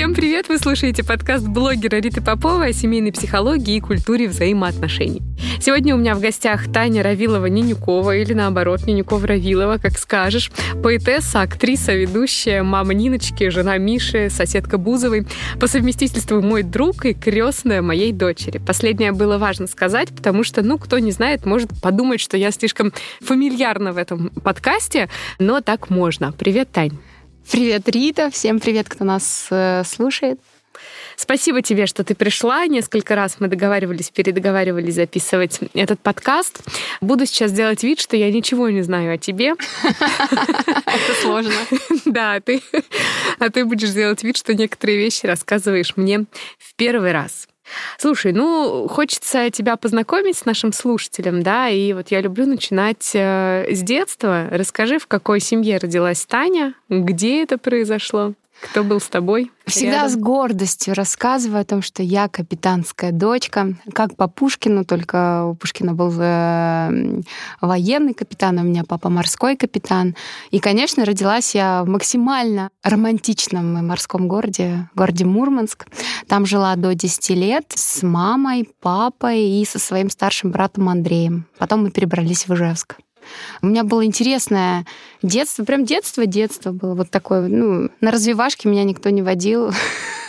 Всем привет! Вы слушаете подкаст блогера Риты Поповой о семейной психологии и культуре взаимоотношений. Сегодня у меня в гостях Таня Равилова-Нинюкова или наоборот Нинюкова-Равилова, как скажешь. Поэтесса, актриса, ведущая, мама Ниночки, жена Миши, соседка Бузовой. По совместительству мой друг и крестная моей дочери. Последнее было важно сказать, потому что, ну, кто не знает, может подумать, что я слишком фамильярна в этом подкасте, но так можно. Привет, Тань. Привет, Рита. Всем привет, кто нас э, слушает. Спасибо тебе, что ты пришла. Несколько раз мы договаривались, передоговаривались записывать этот подкаст. Буду сейчас делать вид, что я ничего не знаю о тебе. Это сложно. Да, ты, а ты будешь делать вид, что некоторые вещи рассказываешь мне в первый раз. Слушай, ну, хочется тебя познакомить с нашим слушателем, да, и вот я люблю начинать э, с детства. Расскажи, в какой семье родилась Таня, где это произошло? Кто был с тобой? Всегда рядом? с гордостью рассказываю о том, что я капитанская дочка. Как по Пушкину, только у Пушкина был э, военный капитан, а у меня папа морской капитан. И, конечно, родилась я в максимально романтичном морском городе, городе Мурманск. Там жила до 10 лет с мамой, папой и со своим старшим братом Андреем. Потом мы перебрались в Ижевск. У меня было интересное детство, прям детство-детство было вот такое. Ну, на развивашке меня никто не водил.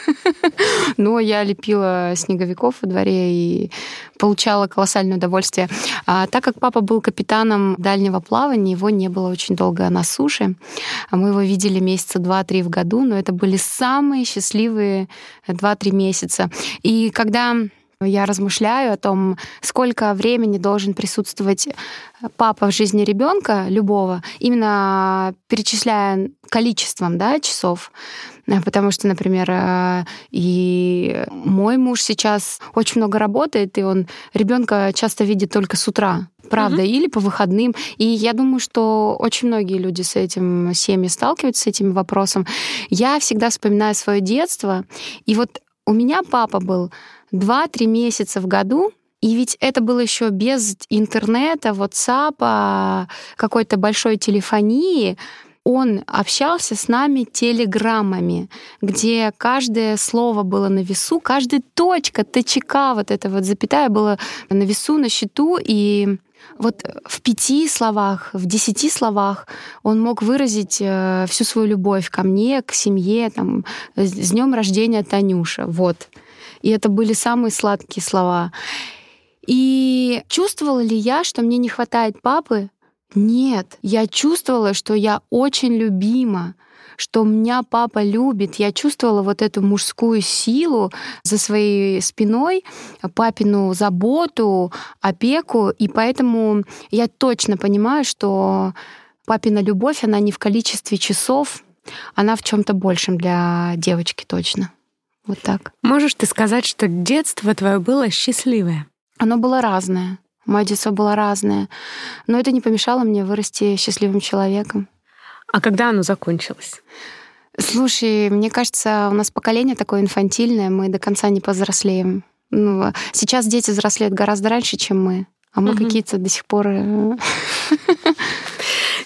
Но я лепила снеговиков во дворе и получала колоссальное удовольствие. А так как папа был капитаном дальнего плавания, его не было очень долго на суше. Мы его видели месяца два-три в году, но это были самые счастливые два-три месяца. И когда я размышляю о том, сколько времени должен присутствовать папа в жизни ребенка любого, именно перечисляя количеством да, часов. Потому что, например, э, и мой муж сейчас очень много работает, и он ребенка часто видит только с утра правда, угу. или по выходным. И я думаю, что очень многие люди с этим семьи сталкиваются с этим вопросом. Я всегда вспоминаю свое детство, и вот у меня папа был 2-3 месяца в году, и ведь это было еще без интернета, WhatsApp, какой-то большой телефонии. Он общался с нами телеграммами, где каждое слово было на весу, каждая точка, ТЧК, вот эта вот запятая была на весу, на счету, и вот в пяти словах, в десяти словах он мог выразить э, всю свою любовь ко мне, к семье, там, с днем рождения Танюша, вот. И это были самые сладкие слова. И чувствовала ли я, что мне не хватает папы? Нет, я чувствовала, что я очень любима, что меня папа любит. Я чувствовала вот эту мужскую силу за своей спиной, папину заботу, опеку, и поэтому я точно понимаю, что папина любовь, она не в количестве часов, она в чем-то большем для девочки точно. Вот так. Можешь ты сказать, что детство твое было счастливое? Оно было разное. Мое детство было разное. Но это не помешало мне вырасти счастливым человеком. А когда оно закончилось? Слушай, мне кажется, у нас поколение такое инфантильное, мы до конца не повзрослеем. Ну, сейчас дети взрослеют гораздо раньше, чем мы, а мы угу. какие-то до сих пор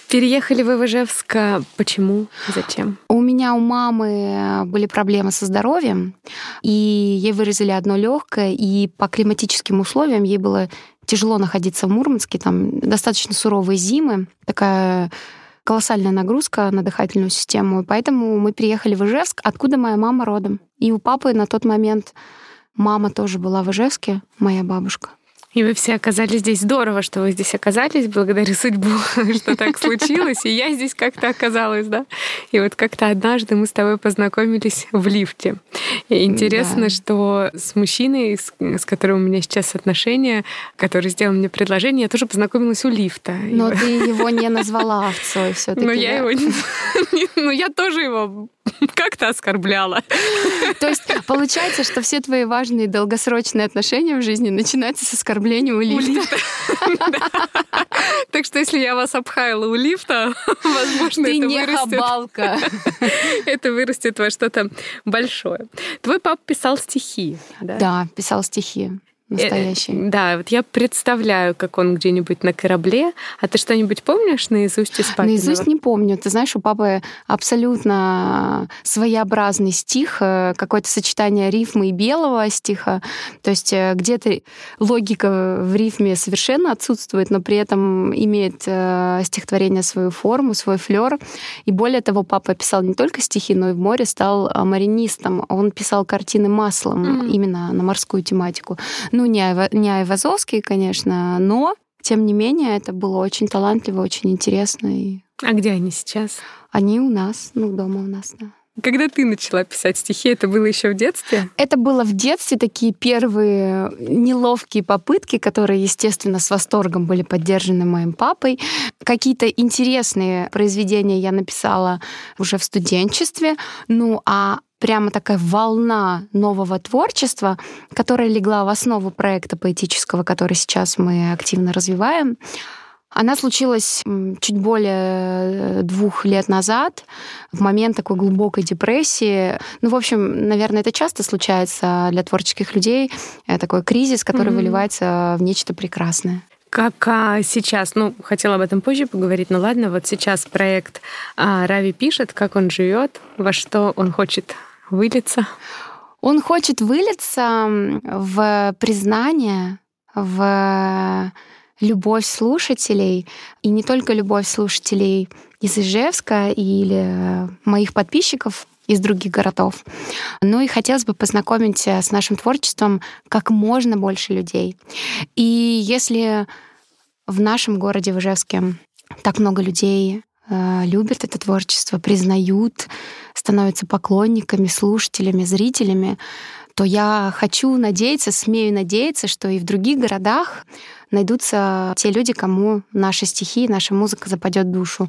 э, Переехали в Иважевск. Почему? Зачем? У меня у мамы были проблемы со здоровьем, и ей вырезали одно легкое, и по климатическим условиям ей было тяжело находиться в Мурманске, там достаточно суровые зимы, такая колоссальная нагрузка на дыхательную систему, и поэтому мы приехали в Ижевск, откуда моя мама родом. И у папы на тот момент мама тоже была в Ижевске, моя бабушка. И вы все оказались здесь. Здорово, что вы здесь оказались. Благодарю судьбу, что так случилось. И я здесь как-то оказалась, да. И вот как-то однажды мы с тобой познакомились в лифте. И интересно, да. что с мужчиной, с, с которым у меня сейчас отношения, который сделал мне предложение, я тоже познакомилась у лифта. Но и... ты его не назвала овцой все таки Но я его не... Ну, я тоже его как-то оскорбляла. То есть получается, что все твои важные долгосрочные отношения в жизни начинаются с оскорбления у лифта. Так что если я вас обхаяла у лифта, возможно, Ты это не вырастет. хабалка. Это вырастет во что-то большое. Твой папа писал стихи? Да, писал стихи. Настоящий. Э, да, вот я представляю, как он где-нибудь на корабле. А ты что-нибудь помнишь наизусть из папиного? Наизусть не помню. Ты знаешь, у папы абсолютно своеобразный стих, э, какое-то сочетание рифмы и белого стиха. То есть э, где-то логика в рифме совершенно отсутствует, но при этом имеет стихотворение свою форму, свой флер. И более того, папа писал не только стихи, но и в море стал маринистом. Он писал картины маслом mm-hmm. именно на морскую тематику. Ну, не, не Айвазовский, конечно, но, тем не менее, это было очень талантливо, очень интересно. И... А где они сейчас? Они у нас, ну, дома у нас, да. Когда ты начала писать стихи, это было еще в детстве? Это было в детстве такие первые неловкие попытки, которые, естественно, с восторгом были поддержаны моим папой. Какие-то интересные произведения я написала уже в студенчестве. Ну, а прямо такая волна нового творчества, которая легла в основу проекта поэтического, который сейчас мы активно развиваем. Она случилась чуть более э, двух лет назад, в момент такой глубокой депрессии. Ну, в общем, наверное, это часто случается для творческих людей, э, такой кризис, который mm-hmm. выливается в нечто прекрасное. Как а, сейчас, ну, хотела об этом позже поговорить, но ладно, вот сейчас проект а, Рави пишет, как он живет, во что он хочет вылиться? Он хочет вылиться в признание, в любовь слушателей, и не только любовь слушателей из Ижевска или моих подписчиков из других городов. Ну и хотелось бы познакомить с нашим творчеством как можно больше людей. И если в нашем городе, в Ижевске, так много людей э, любят это творчество, признают, становятся поклонниками, слушателями, зрителями, то я хочу надеяться, смею надеяться, что и в других городах найдутся те люди, кому наши стихи, наша музыка западет душу.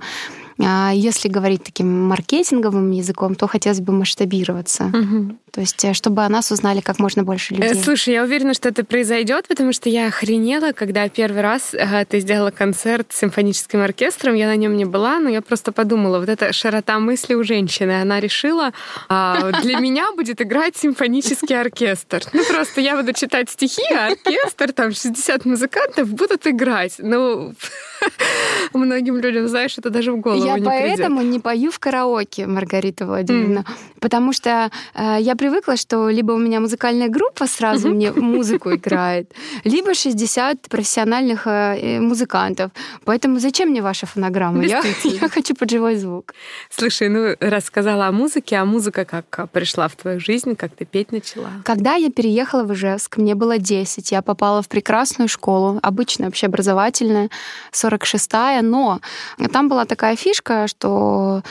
А если говорить таким маркетинговым языком, то хотелось бы масштабироваться. Угу. То есть, э, чтобы о нас узнали как можно больше э, людей. Слушай, я уверена, что это произойдет, потому что я охренела, когда первый раз ты сделала концерт с симфоническим оркестром. Я на нем не была, но я просто подумала, вот эта широта мысли у женщины. Она решила, а, для меня будет играть симфонический оркестр. Ну, просто я буду читать стихи, а оркестр, там 60 музыкантов будут играть. Ну, многим людям, знаешь, это даже в голову я не поэтому придет. не пою в караоке, Маргарита Владимировна, mm. потому что э, я привыкла, что либо у меня музыкальная группа сразу mm-hmm. мне музыку играет, либо 60 профессиональных э, э, музыкантов. Поэтому зачем мне ваша фонограмма? Я, я хочу под живой звук. Слушай, ну рассказала о музыке, а музыка как пришла в твою жизнь, как ты петь начала? Когда я переехала в Ижевск, мне было 10, я попала в прекрасную школу, обычная общеобразовательная, 46-я, но там была такая фишка, что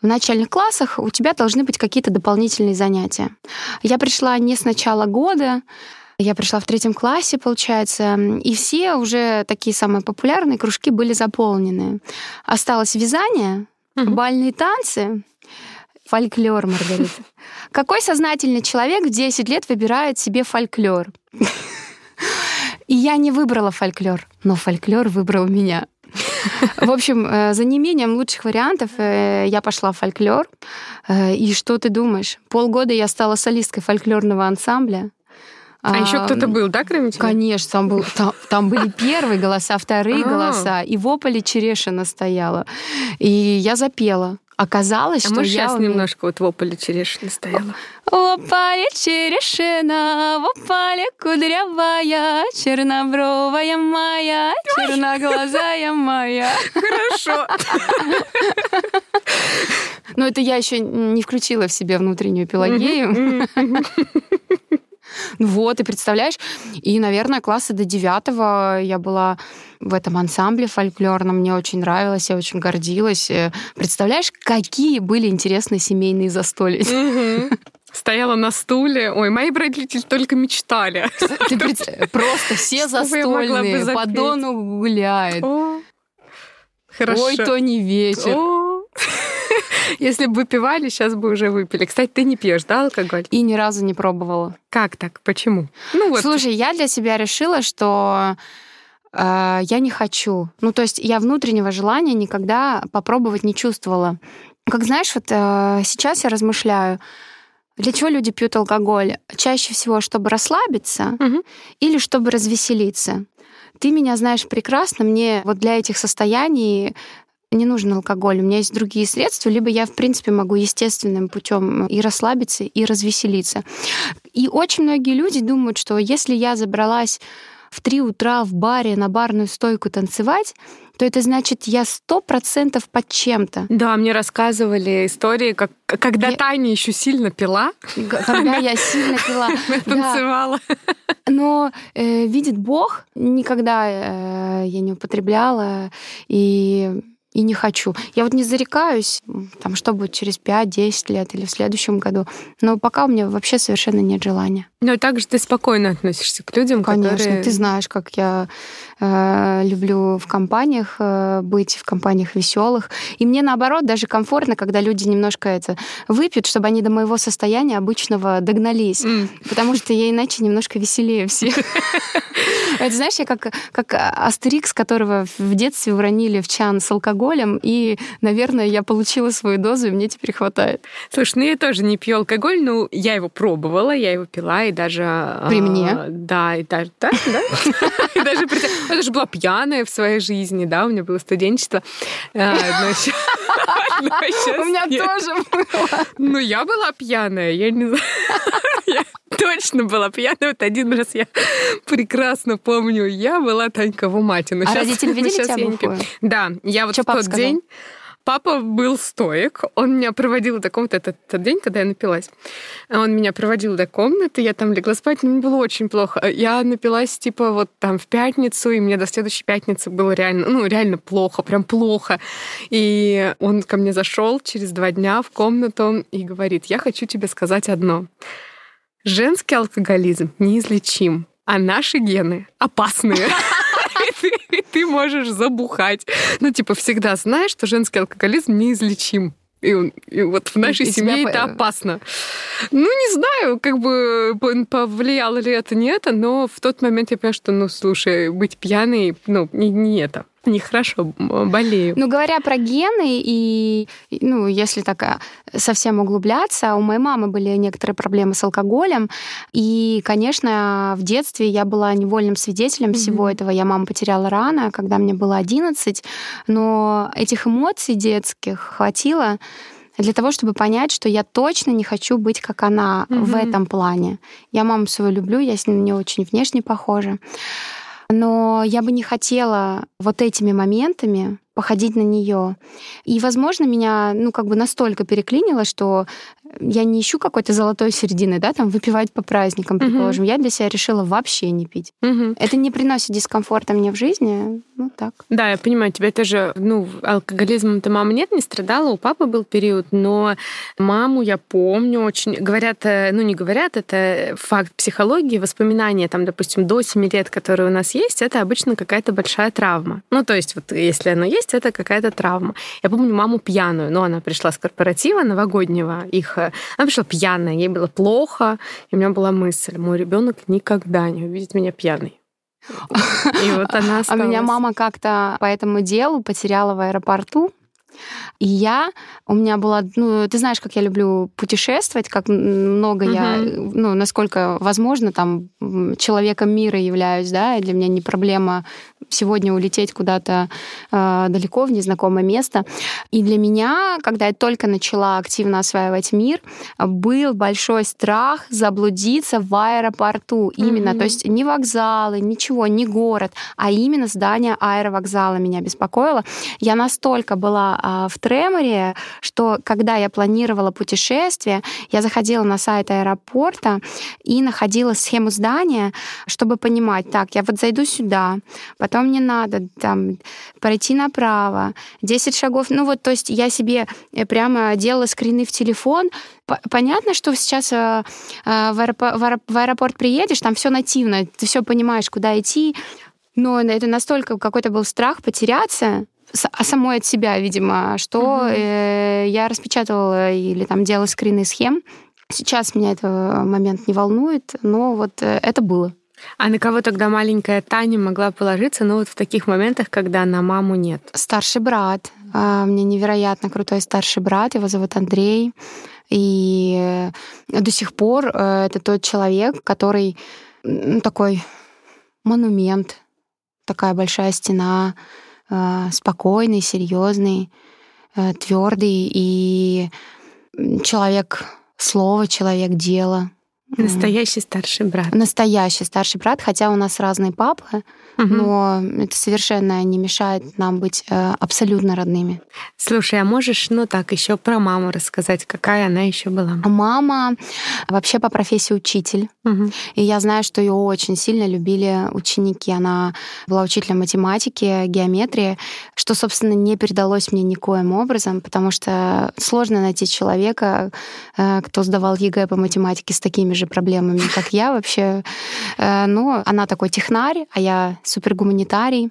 в начальных классах у тебя должны быть какие-то дополнительные занятия. Я пришла не с начала года, я пришла в третьем классе, получается, и все уже такие самые популярные кружки были заполнены. Осталось вязание, угу. бальные танцы, фольклор, Маргарита. Какой сознательный человек в 10 лет выбирает себе фольклор? И я не выбрала фольклор, но фольклор выбрал меня. В общем, э, за неимением лучших вариантов э, я пошла в фольклор. Э, и что ты думаешь? Полгода я стала солисткой фольклорного ансамбля. А, а еще кто-то был, да, кроме тебя? Конечно, там, был, там, там были первые голоса, вторые а. голоса, и в ополе Черешина стояла. И я запела. Оказалось, а что я сейчас умею... немножко вот в ополе черешина стояла. В ополе черешина, в ополе кудрявая, чернобровая моя, черноглазая моя. Хорошо. Но это я еще не включила в себе внутреннюю пелагею. Вот, и представляешь, и, наверное, класса до девятого я была в этом ансамбле фольклорном, мне очень нравилось, я очень гордилась. Э, представляешь, какие были интересные семейные застолья. Стояла на стуле. Ой, мои родители только мечтали. Просто все застольные. По дону гуляет. Хорошо. Ой, то не вечер. Если бы выпивали, сейчас бы уже выпили. Кстати, ты не пьешь, да, алкоголь? И ни разу не пробовала. Как так? Почему? Ну вот. Слушай, я для себя решила, что э, я не хочу. Ну, то есть я внутреннего желания никогда попробовать не чувствовала. Как знаешь, вот э, сейчас я размышляю, Для чего люди пьют алкоголь? Чаще всего, чтобы расслабиться угу. или чтобы развеселиться. Ты меня знаешь прекрасно, мне вот для этих состояний не нужен алкоголь, у меня есть другие средства, либо я, в принципе, могу естественным путем и расслабиться, и развеселиться. И очень многие люди думают, что если я забралась в три утра в баре на барную стойку танцевать, то это значит, я сто процентов под чем-то. Да, мне рассказывали истории, как когда я... Таня еще сильно пила. Когда я сильно пила. Танцевала. Но э, видит Бог, никогда э, я не употребляла. И и не хочу. Я вот не зарекаюсь, там, что будет через 5-10 лет или в следующем году, но пока у меня вообще совершенно нет желания. Но также ты спокойно относишься к людям, Конечно, которые... ты знаешь, как я э, люблю в компаниях э, быть, в компаниях веселых. И мне наоборот даже комфортно, когда люди немножко это выпьют, чтобы они до моего состояния обычного догнались. Mm. Потому что я иначе немножко веселее всех. Это знаешь, я как, как Астерикс, которого в детстве уронили в чан с алкоголем, и, наверное, я получила свою дозу, и мне теперь хватает. Слушай, ну я тоже не пью алкоголь, но я его пробовала, я его пила, и даже... При мне? Да, и даже... Да, да. Даже я даже была пьяная в своей жизни, да, у меня было студенчество. А, у меня тоже было. Ну, я была пьяная, я не знаю точно была пьяная. Вот один раз я прекрасно помню, я была Танька в умате. Но а сейчас, родители видели сейчас тебя бухую? Да, я вот Что в тот сказал? день... Папа был стоек, он меня проводил до комнаты, этот, этот день, когда я напилась. Он меня проводил до комнаты, я там легла спать, мне было очень плохо. Я напилась, типа, вот там в пятницу, и мне до следующей пятницы было реально, ну, реально плохо, прям плохо. И он ко мне зашел через два дня в комнату и говорит, я хочу тебе сказать одно. Женский алкоголизм неизлечим, а наши гены опасные. И ты можешь забухать. Ну, типа, всегда знаешь, что женский алкоголизм неизлечим. И, и вот в нашей и семье это опасно. Ну, не знаю, как бы повлияло ли это, не это, но в тот момент я поняла, что, ну, слушай, быть пьяной, ну, не, не это нехорошо, болею. Ну, говоря про гены, и, ну, если так а, совсем углубляться, у моей мамы были некоторые проблемы с алкоголем, и, конечно, в детстве я была невольным свидетелем mm-hmm. всего этого. Я маму потеряла рано, когда мне было 11, но этих эмоций детских хватило для того, чтобы понять, что я точно не хочу быть как она mm-hmm. в этом плане. Я маму свою люблю, я с ней не очень внешне похожа. Но я бы не хотела вот этими моментами походить на нее. И, возможно, меня, ну, как бы настолько переклинило, что я не ищу какой-то золотой середины, да, там выпивать по праздникам, предположим. Угу. Я для себя решила вообще не пить. Угу. Это не приносит дискомфорта мне в жизни, ну так. Да, я понимаю, тебя тоже, ну, алкоголизмом-то мама нет, не страдала, у папы был период, но маму я помню очень, говорят, э, ну не говорят, это факт психологии, воспоминания, там, допустим, до 7 лет, которые у нас есть, это обычно какая-то большая травма. Ну, то есть вот если оно есть, это какая-то травма. Я помню маму пьяную, но она пришла с корпоратива новогоднего их она пришла пьяная, ей было плохо, и у меня была мысль, мой ребенок никогда не увидит меня пьяной. И вот она осталась. А меня мама как-то по этому делу потеряла в аэропорту. И я, у меня была, ну, ты знаешь, как я люблю путешествовать, как много uh-huh. я, ну, насколько возможно, там, человеком мира являюсь, да, и для меня не проблема сегодня улететь куда-то э, далеко, в незнакомое место. И для меня, когда я только начала активно осваивать мир, был большой страх заблудиться в аэропорту именно, mm-hmm. то есть не вокзалы, ничего, не город, а именно здание аэровокзала меня беспокоило. Я настолько была э, в треморе, что когда я планировала путешествие, я заходила на сайт аэропорта и находила схему здания, чтобы понимать, так, я вот зайду сюда, потом мне надо там пройти направо, 10 шагов. Ну вот, то есть я себе э, прямо делала скрины в телефон. Понятно, что сейчас э, э, в аэропорт, в аэропорт приедешь, там все нативно, ты все понимаешь, куда идти, но это настолько какой-то был страх потеряться, а самой от себя, видимо, что э, я распечатывала или там делала скрины схем. Сейчас меня этот момент не волнует, но вот это было. А на кого тогда маленькая Таня могла положиться, ну вот в таких моментах, когда на маму нет? Старший брат. А, мне невероятно крутой старший брат, его зовут Андрей. И до сих пор это тот человек, который такой монумент, такая большая стена, спокойный, серьезный, твердый и человек слова, человек дела. Настоящий старший брат. Настоящий старший брат, хотя у нас разные папы, угу. но это совершенно не мешает нам быть э, абсолютно родными. Слушай, а можешь, ну так, еще про маму рассказать, какая она еще была? Мама вообще по профессии учитель. Угу. И я знаю, что ее очень сильно любили ученики. Она была учителем математики, геометрии, что, собственно, не передалось мне никоим образом, потому что сложно найти человека, э, кто сдавал ЕГЭ по математике с такими же же проблемами, как я вообще. Э, но она такой технарь, а я супергуманитарий.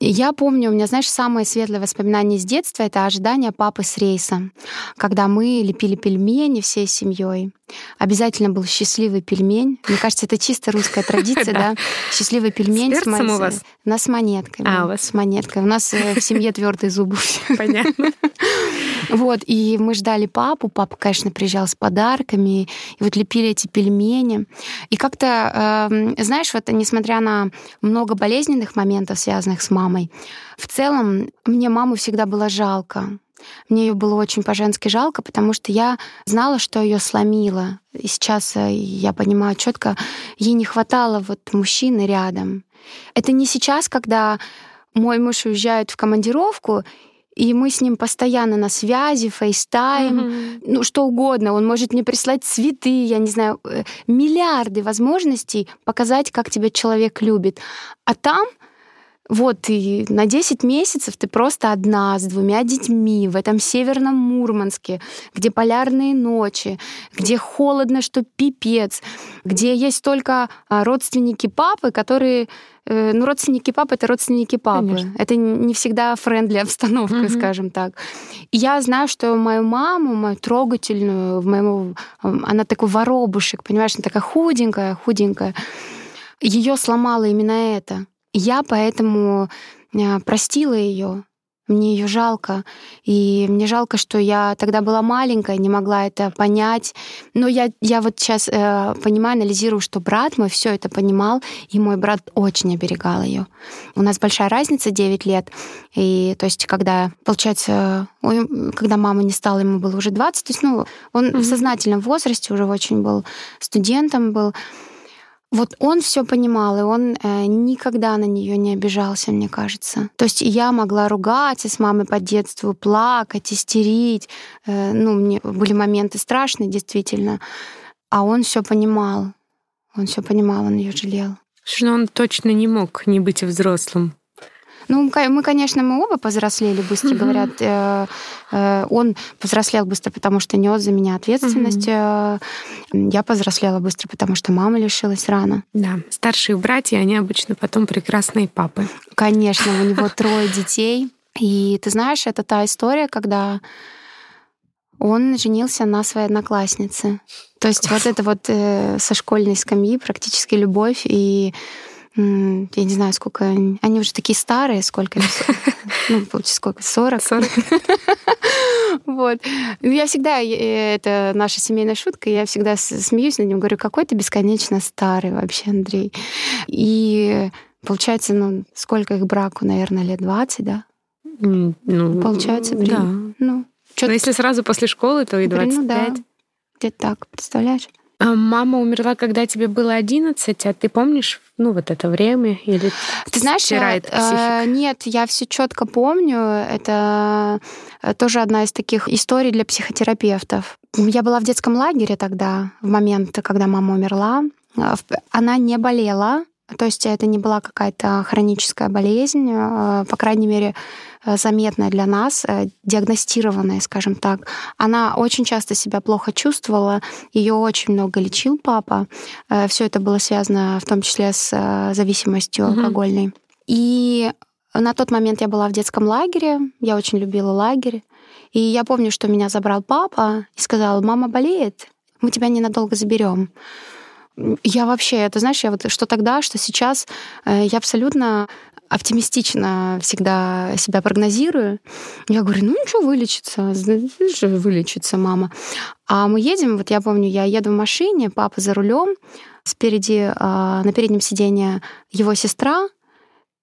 Я помню, у меня, знаешь, самое светлое воспоминание с детства — это ожидание папы с рейса, когда мы лепили пельмени всей семьей. Обязательно был счастливый пельмень. Мне кажется, это чисто русская традиция, да? Счастливый пельмень с, у вас? Нас с монетками. А, у вас? С монеткой. У нас э, в семье твердые зубы. Понятно. Вот, и мы ждали папу. Папа, конечно, приезжал с подарками. И вот лепили эти пельмени. И как-то, э, знаешь, вот несмотря на много болезненных моментов, связанных с мамой, в целом мне маму всегда было жалко. Мне ее было очень по-женски жалко, потому что я знала, что ее сломило. И сейчас э, я понимаю четко, ей не хватало вот мужчины рядом. Это не сейчас, когда мой муж уезжает в командировку, и мы с ним постоянно на связи, FaceTime, mm-hmm. ну что угодно. Он может мне прислать цветы, я не знаю, э, миллиарды возможностей показать, как тебя человек любит. А там вот, и на 10 месяцев ты просто одна с двумя детьми в этом северном Мурманске, где полярные ночи, где холодно, что пипец, где есть только а, родственники папы, которые ну, родственники папы это родственники папы. Конечно. Это не всегда френдли обстановка, mm-hmm. скажем так. И я знаю, что мою маму, мою трогательную, моему, она такой воробушек, понимаешь, она такая худенькая, худенькая. Ее сломало именно это. Я поэтому э, простила ее. Мне ее жалко. И мне жалко, что я тогда была маленькая, не могла это понять. Но я, я вот сейчас э, понимаю, анализирую, что брат мой все это понимал, и мой брат очень оберегал ее. У нас большая разница, 9 лет. И то есть, когда, получается, когда мама не стала, ему было уже 20, то есть, ну, он mm-hmm. в сознательном возрасте уже очень был студентом был. Вот он все понимал, и он э, никогда на нее не обижался, мне кажется. То есть я могла ругаться с мамой по детству, плакать, истерить. Э, ну, мне были моменты страшные, действительно. А он все понимал. Он все понимал, он ее жалел. Что он точно не мог не быть взрослым. Ну, мы, конечно, мы оба повзрослели быстро, mm-hmm. говорят. Э, э, он повзрослел быстро, потому что нес за меня ответственность. Mm-hmm. Я повзрослела быстро, потому что мама лишилась рано. Да, старшие братья, они обычно потом прекрасные папы. Конечно, у него трое детей. И ты знаешь, это та история, когда он женился на своей однокласснице. То есть вот это вот э, со школьной скамьи практически любовь и я не знаю, сколько они. Они уже такие старые, сколько им? Ну, получится, сколько? 40? 40. Вот. Ну, я всегда, э, это наша семейная шутка, я всегда смеюсь над ним, говорю, какой ты бесконечно старый вообще, Андрей. И получается, ну, сколько их браку, наверное, лет 20, да? Ну, получается, блин. Да. Ну, Но если сразу после школы, то и 25. Ну, да. Где-то так, представляешь? А мама умерла, когда тебе было 11, а ты помнишь, ну, вот это время? Или ты знаешь, стирает э, нет, я все четко помню. Это э, тоже одна из таких историй для психотерапевтов. Я была в детском лагере тогда, в момент, когда мама умерла. Э, она не болела, то есть это не была какая-то хроническая болезнь, э, по крайней мере, э, заметная для нас, э, диагностированная, скажем так. Она очень часто себя плохо чувствовала, ее очень много лечил папа. Все это было связано в том числе с зависимостью mm-hmm. алкогольной. И на тот момент я была в детском лагере, я очень любила лагерь. И я помню, что меня забрал папа и сказал, мама болеет, мы тебя ненадолго заберем. Я вообще, это знаешь, я вот что тогда, что сейчас, э, я абсолютно оптимистично всегда себя прогнозирую. Я говорю, ну ничего, вылечится, вылечится мама. А мы едем, вот я помню, я еду в машине, папа за рулем, спереди а, на переднем сиденье его сестра,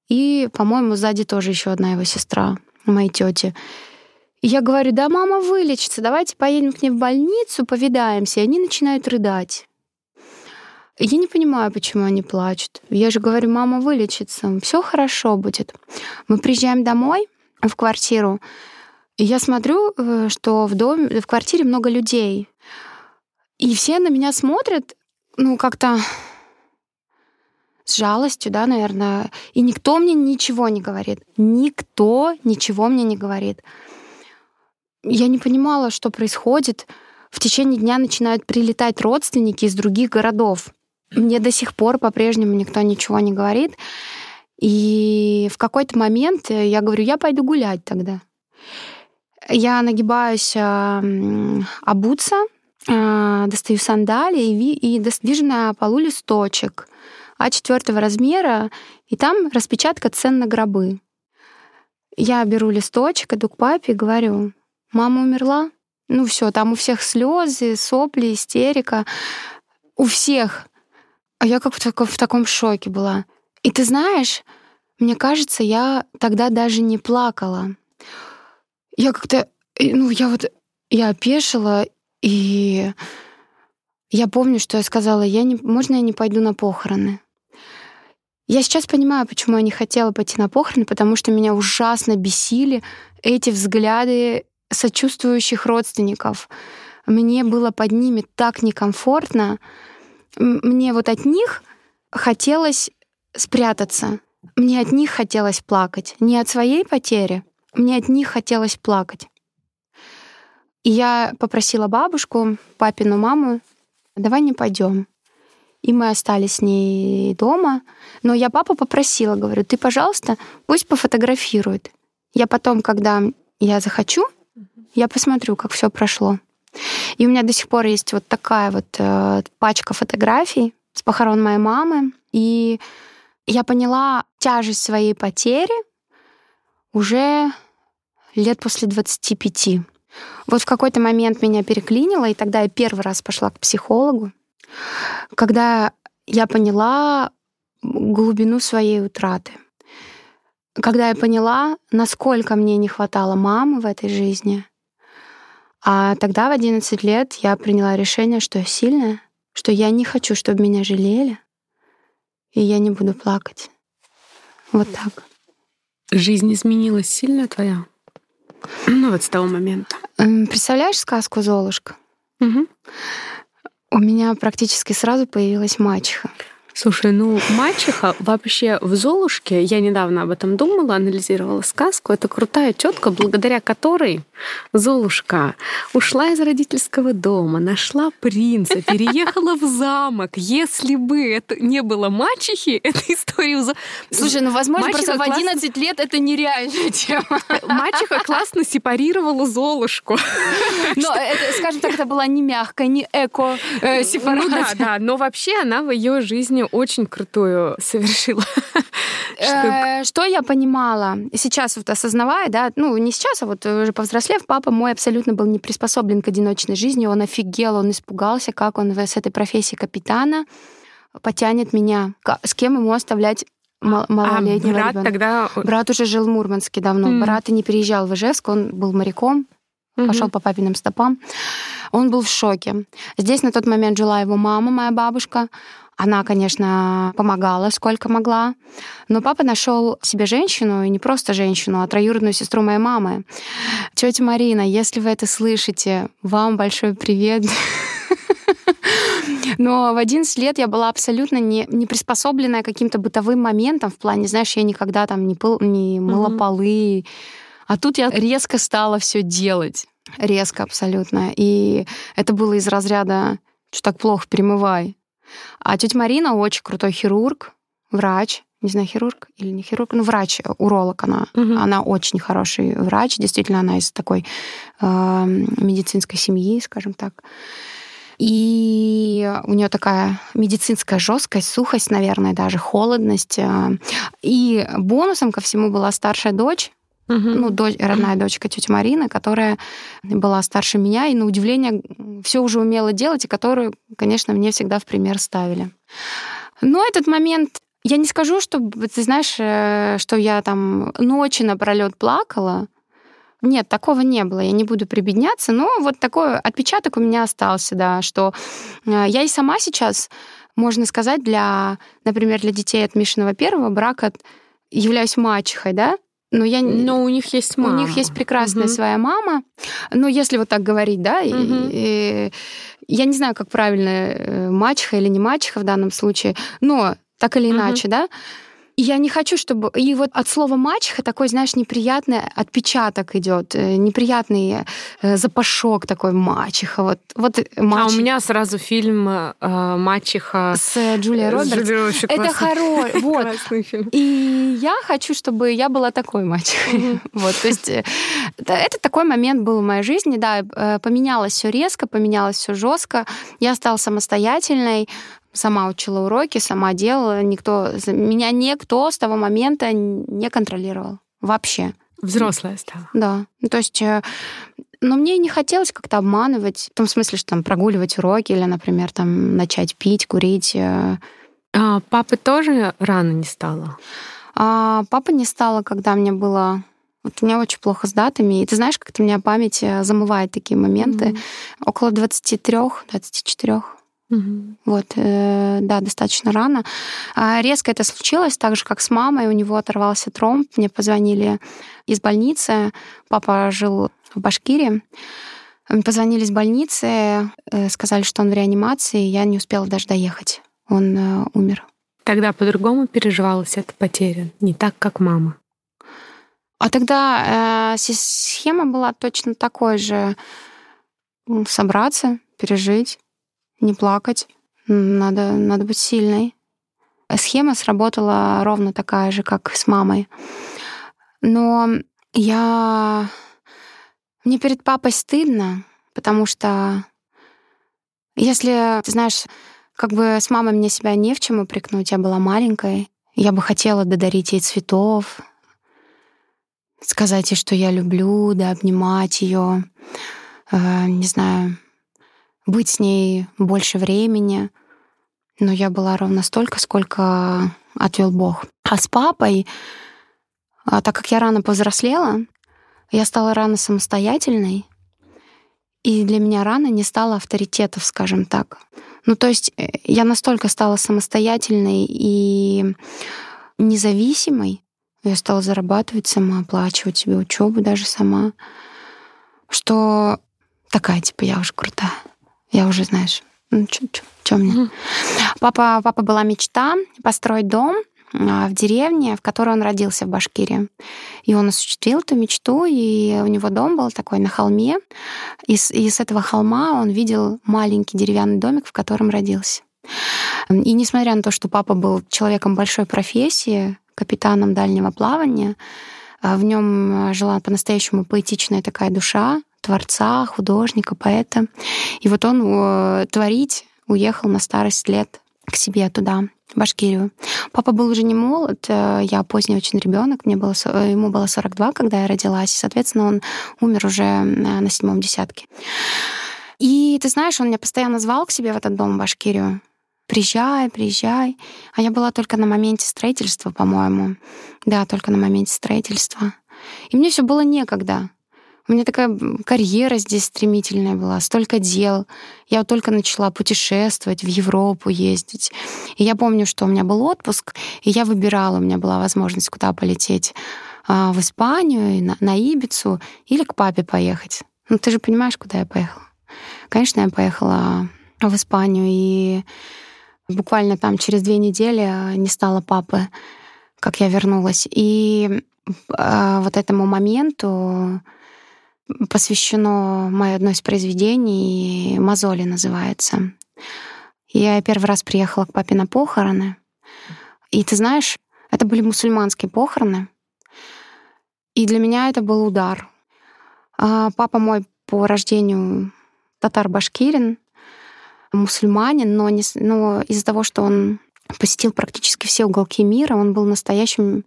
и, по-моему, сзади тоже еще одна его сестра, моей тети. Я говорю, да, мама вылечится, давайте поедем к ней в больницу, повидаемся. И они начинают рыдать. Я не понимаю, почему они плачут. Я же говорю, мама вылечится, все хорошо будет. Мы приезжаем домой в квартиру, и я смотрю, э, что в доме, в квартире много людей. И все на меня смотрят, ну, как-то с жалостью, да, наверное. И никто мне ничего не говорит. Никто ничего мне не говорит. Я не понимала, что происходит. В течение дня начинают прилетать родственники из других городов. Мне до сих пор по-прежнему никто ничего не говорит. И в какой-то момент я говорю, я пойду гулять тогда. Я нагибаюсь э, обуться, э, достаю сандалии и, и вижу на полу листочек А4 размера, и там распечатка цен на гробы. Я беру листочек, иду к папе и говорю, мама умерла? Ну все, там у всех слезы, сопли, истерика. У всех. А я как в, таком, в таком шоке была. И ты знаешь, мне кажется, я тогда даже не плакала. Я как-то, ну, я вот, я опешила, и я помню, что я сказала, я не, можно я не пойду на похороны? Я сейчас понимаю, почему я не хотела пойти на похороны, потому что меня ужасно бесили эти взгляды сочувствующих родственников. Мне было под ними так некомфортно, мне вот от них хотелось спрятаться. Мне от них хотелось плакать. Не от своей потери, мне от них хотелось плакать. И я попросила бабушку, папину маму, давай не пойдем. И мы остались с ней дома. Но я папу попросила, говорю, ты, пожалуйста, пусть пофотографирует. Я потом, когда я захочу, я посмотрю, как все прошло. И у меня до сих пор есть вот такая вот э, пачка фотографий с похорон моей мамы. И я поняла тяжесть своей потери уже лет после 25. Вот в какой-то момент меня переклинило, и тогда я первый раз пошла к психологу, когда я поняла глубину своей утраты. Когда я поняла, насколько мне не хватало мамы в этой жизни, а тогда в 11 лет я приняла решение, что я сильная, что я не хочу, чтобы меня жалели, и я не буду плакать. Вот так. Жизнь изменилась сильно твоя? Ну вот с того момента. Представляешь сказку «Золушка»? Угу. У меня практически сразу появилась мачеха. Слушай, ну мачеха вообще в Золушке, я недавно об этом думала, анализировала сказку, это крутая тетка, благодаря которой Золушка ушла из родительского дома, нашла принца, переехала в замок. Если бы это не было мачехи, эта история... Слушай, ну возможно, мачеха просто в 11 классно... лет это нереальная тема. Мачеха классно сепарировала Золушку. Но, это, скажем так, это была не мягкая, не эко э, Ну да, да, но вообще она в ее жизни очень крутую совершила. Э, что я понимала сейчас вот осознавая, да, ну не сейчас, а вот уже повзрослев, папа мой абсолютно был не приспособлен к одиночной жизни, он офигел, он испугался, как он с этой профессии капитана потянет меня, с кем ему оставлять а малолетнего а брат ребенка. тогда... Брат уже жил в Мурманске давно. Mm. Брат и не переезжал в Ижевск, он был моряком, mm-hmm. пошел по папиным стопам. Он был в шоке. Здесь на тот момент жила его мама, моя бабушка. Она, конечно, помогала, сколько могла. Но папа нашел себе женщину, и не просто женщину, а троюродную сестру моей мамы. Тетя Марина, если вы это слышите, вам большой привет. Но в 11 лет я была абсолютно не, не приспособленная к каким-то бытовым моментам в плане, знаешь, я никогда там не, пыл, не мыла mm-hmm. полы. А тут я резко стала все делать. Резко абсолютно. И это было из разряда, что так плохо, перемывай. А тетя Марина очень крутой хирург, врач, не знаю, хирург или не хирург, ну, врач, уролог она. Угу. Она очень хороший врач, действительно, она из такой э, медицинской семьи, скажем так. И у нее такая медицинская жесткость, сухость, наверное, даже холодность. И бонусом ко всему была старшая дочь, Угу. Ну, дочь, родная дочка тети Марины, которая была старше меня, и на удивление все уже умела делать, и которую, конечно, мне всегда в пример ставили. Но этот момент я не скажу, что, ты знаешь, э, что я там ночи напролет плакала. Нет, такого не было. Я не буду прибедняться, но вот такой отпечаток у меня остался, да, что э, я и сама сейчас, можно сказать, для, например, для детей от Мишиного первого брака являюсь мачехой, да, но я но у них есть мама. У них есть прекрасная угу. своя мама. Но если вот так говорить, да, угу. и, и, я не знаю, как правильно э, мачеха или не мачеха в данном случае, но так или иначе, угу. да. Я не хочу, чтобы... И вот от слова мачеха такой, знаешь, неприятный отпечаток идет, э, неприятный э, запашок такой мачеха. Вот, вот мачеха. А у меня сразу фильм э, «Мачеха» с Джулией Робертс. С Джулией Это хороший. Вот. фильм. И я хочу, чтобы я была такой мачехой. Вот, то есть это такой момент был в моей жизни, да, поменялось все резко, поменялось все жестко. Я стала самостоятельной, сама учила уроки, сама делала. Никто, меня никто с того момента не контролировал. Вообще. Взрослая стала. Да. Ну, то есть э, но мне не хотелось как-то обманывать, в том смысле, что там прогуливать уроки или, например, там начать пить, курить. Э. А папы тоже рано не стало? А, папа не стало, когда мне было вот у меня очень плохо с датами. И ты знаешь, как-то у меня память э, замывает такие моменты. Mm-hmm. Около 23-24. Угу. Вот, э, да, достаточно рано. А резко это случилось, так же, как с мамой. У него оторвался тромб. Мне позвонили из больницы. Папа жил в Башкирии. Позвонили из больницы, э, сказали, что он в реанимации. Я не успела даже доехать. Он э, умер. Тогда по-другому переживалась эта потеря, не так, как мама. А тогда э, схема была точно такой же. Собраться, пережить, не плакать, надо, надо быть сильной. Схема сработала ровно такая же, как с мамой. Но я... Мне перед папой стыдно, потому что если, ты знаешь, как бы с мамой мне себя не в чем упрекнуть, я была маленькой, я бы хотела додарить ей цветов, сказать ей, что я люблю, да, обнимать ее, э, не знаю, быть с ней больше времени. Но я была ровно столько, сколько отвел Бог. А с папой, а так как я рано повзрослела, я стала рано самостоятельной, и для меня рано не стало авторитетов, скажем так. Ну, то есть э, я настолько стала самостоятельной и независимой, я стала зарабатывать сама, оплачивать себе учебу даже сама, что такая, типа, я уже крутая. Я уже, знаешь, ну, что мне? Папа, папа была мечта построить дом а, в деревне, в которой он родился в Башкирии. И он осуществил эту мечту, и у него дом был такой на холме. И с, и с этого холма он видел маленький деревянный домик, в котором родился. И несмотря на то, что папа был человеком большой профессии, капитаном дальнего плавания, а, в нем жила по-настоящему поэтичная такая душа, творца, художника, поэта. И вот он э, творить уехал на старость лет к себе туда, в Башкирию. Папа был уже не молод, э, я поздний очень ребенок, мне было, э, ему было 42, когда я родилась, и, соответственно, он умер уже на седьмом десятке. И ты знаешь, он меня постоянно звал к себе в этот дом в Башкирию. Приезжай, приезжай. А я была только на моменте строительства, по-моему. Да, только на моменте строительства. И мне все было некогда. У меня такая карьера здесь стремительная была, столько дел. Я вот только начала путешествовать, в Европу ездить. И я помню, что у меня был отпуск, и я выбирала, у меня была возможность куда полететь. А, в Испанию, на, на Ибицу или к папе поехать. Ну, ты же понимаешь, куда я поехала. Конечно, я поехала в Испанию, и буквально там через две недели не стало папы, как я вернулась. И э, вот этому моменту посвящено мое одно из произведений, «Мозоли» называется. Я первый раз приехала к папе на похороны. И ты знаешь, это были мусульманские похороны. И для меня это был удар. А папа мой по рождению татар-башкирин. мусульманин, но, не, но из-за того, что он посетил практически все уголки мира, он был настоящим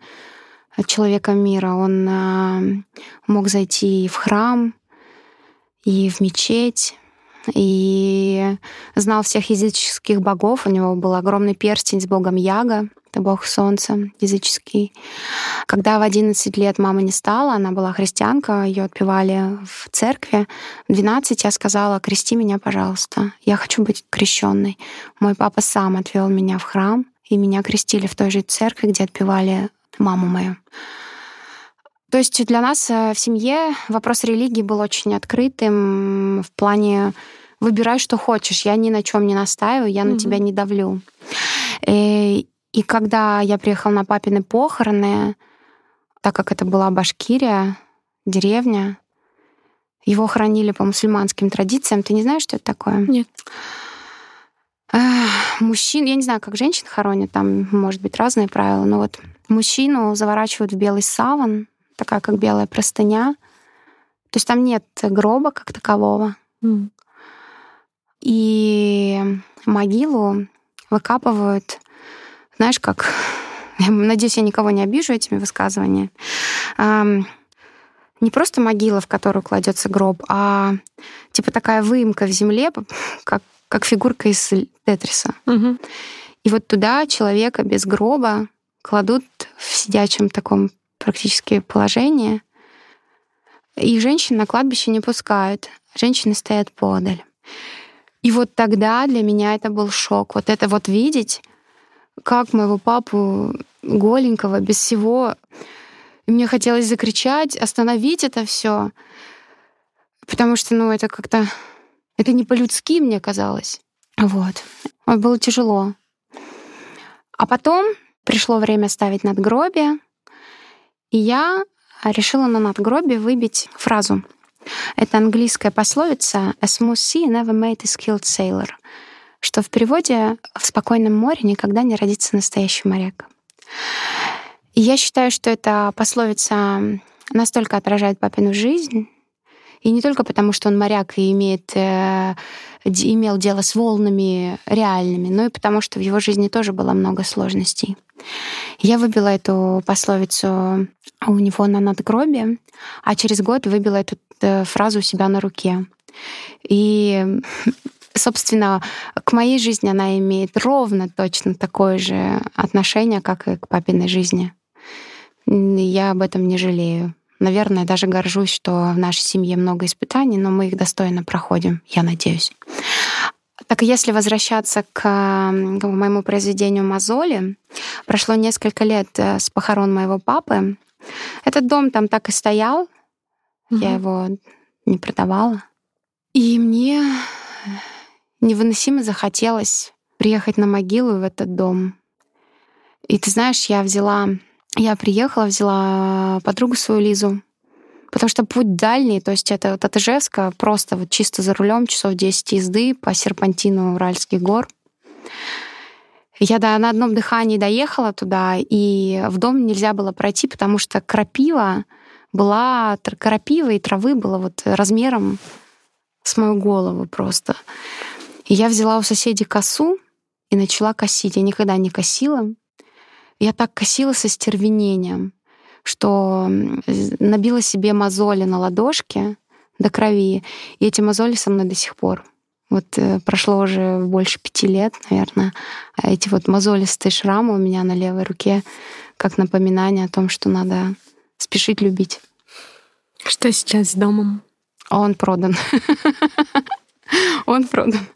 человеком мира. Он э, мог зайти в храм, и в мечеть, и знал всех языческих богов. У него был огромный перстень с богом Яга, это бог солнца языческий. Когда в 11 лет мама не стала, она была христианка, ее отпевали в церкви. В 12 я сказала, крести меня, пожалуйста, я хочу быть крещенной. Мой папа сам отвел меня в храм, и меня крестили в той же церкви, где отпевали маму мою. То есть для нас э, в семье вопрос религии был очень открытым в плане выбирай, что хочешь. Я ни на чем не настаиваю, я mm-hmm. на тебя не давлю. И, э, и когда я приехала на папины похороны, так как это была Башкирия, деревня, его хранили по мусульманским традициям. Ты не знаешь, что это такое? Нет. Мужчин, я не знаю, как женщин хоронят, там может быть разные правила, но вот мужчину заворачивают в белый саван, такая как белая простыня. То есть там нет гроба как такового. Mm. И могилу выкапывают, знаешь, как... Надеюсь, я никого не обижу этими высказываниями. Не просто могила, в которую кладется гроб, а типа такая выемка в земле, как, как фигурка из Тетриса. Угу. И вот туда человека без гроба кладут в сидячем таком практически положение. И женщин на кладбище не пускают. Женщины стоят подаль. И вот тогда для меня это был шок. Вот это вот видеть, как моего папу голенького, без всего. И мне хотелось закричать, остановить это все. Потому что, ну, это как-то... Это не по-людски, мне казалось. Вот. Было тяжело. А потом пришло время ставить надгробие. И я решила на надгробие выбить фразу. Это английская пословица «A smooth sea never made a skilled sailor», что в переводе «в спокойном море никогда не родится настоящий моряк». И я считаю, что эта пословица настолько отражает папину жизнь, и не только потому, что он моряк и имеет, э, имел дело с волнами реальными, но и потому, что в его жизни тоже было много сложностей. Я выбила эту пословицу у него на надгробие, а через год выбила эту э, фразу у себя на руке. И собственно, к моей жизни она имеет ровно точно такое же отношение, как и к папиной жизни. Я об этом не жалею. Наверное, даже горжусь, что в нашей семье много испытаний, но мы их достойно проходим, я надеюсь. Так если возвращаться к, к моему произведению «Мозоли», прошло несколько лет э, с похорон моего папы. Этот дом там так и стоял, угу. я его не продавала. И мне невыносимо захотелось приехать на могилу в этот дом. И ты знаешь, я взяла я приехала, взяла подругу свою Лизу, потому что путь дальний, то есть это вот от Ижевска просто вот чисто за рулем часов 10 езды по серпантину Уральских гор. Я да, на одном дыхании доехала туда, и в дом нельзя было пройти, потому что крапива была, крапива и травы было вот размером с мою голову просто. И я взяла у соседей косу и начала косить. Я никогда не косила. Я так косила со стервенением, что набила себе мозоли на ладошке до крови, и эти мозоли со мной до сих пор. Вот э, прошло уже больше пяти лет, наверное, а эти вот мозолистые шрамы у меня на левой руке как напоминание о том, что надо спешить любить. Что сейчас с домом? Он продан. Он продан.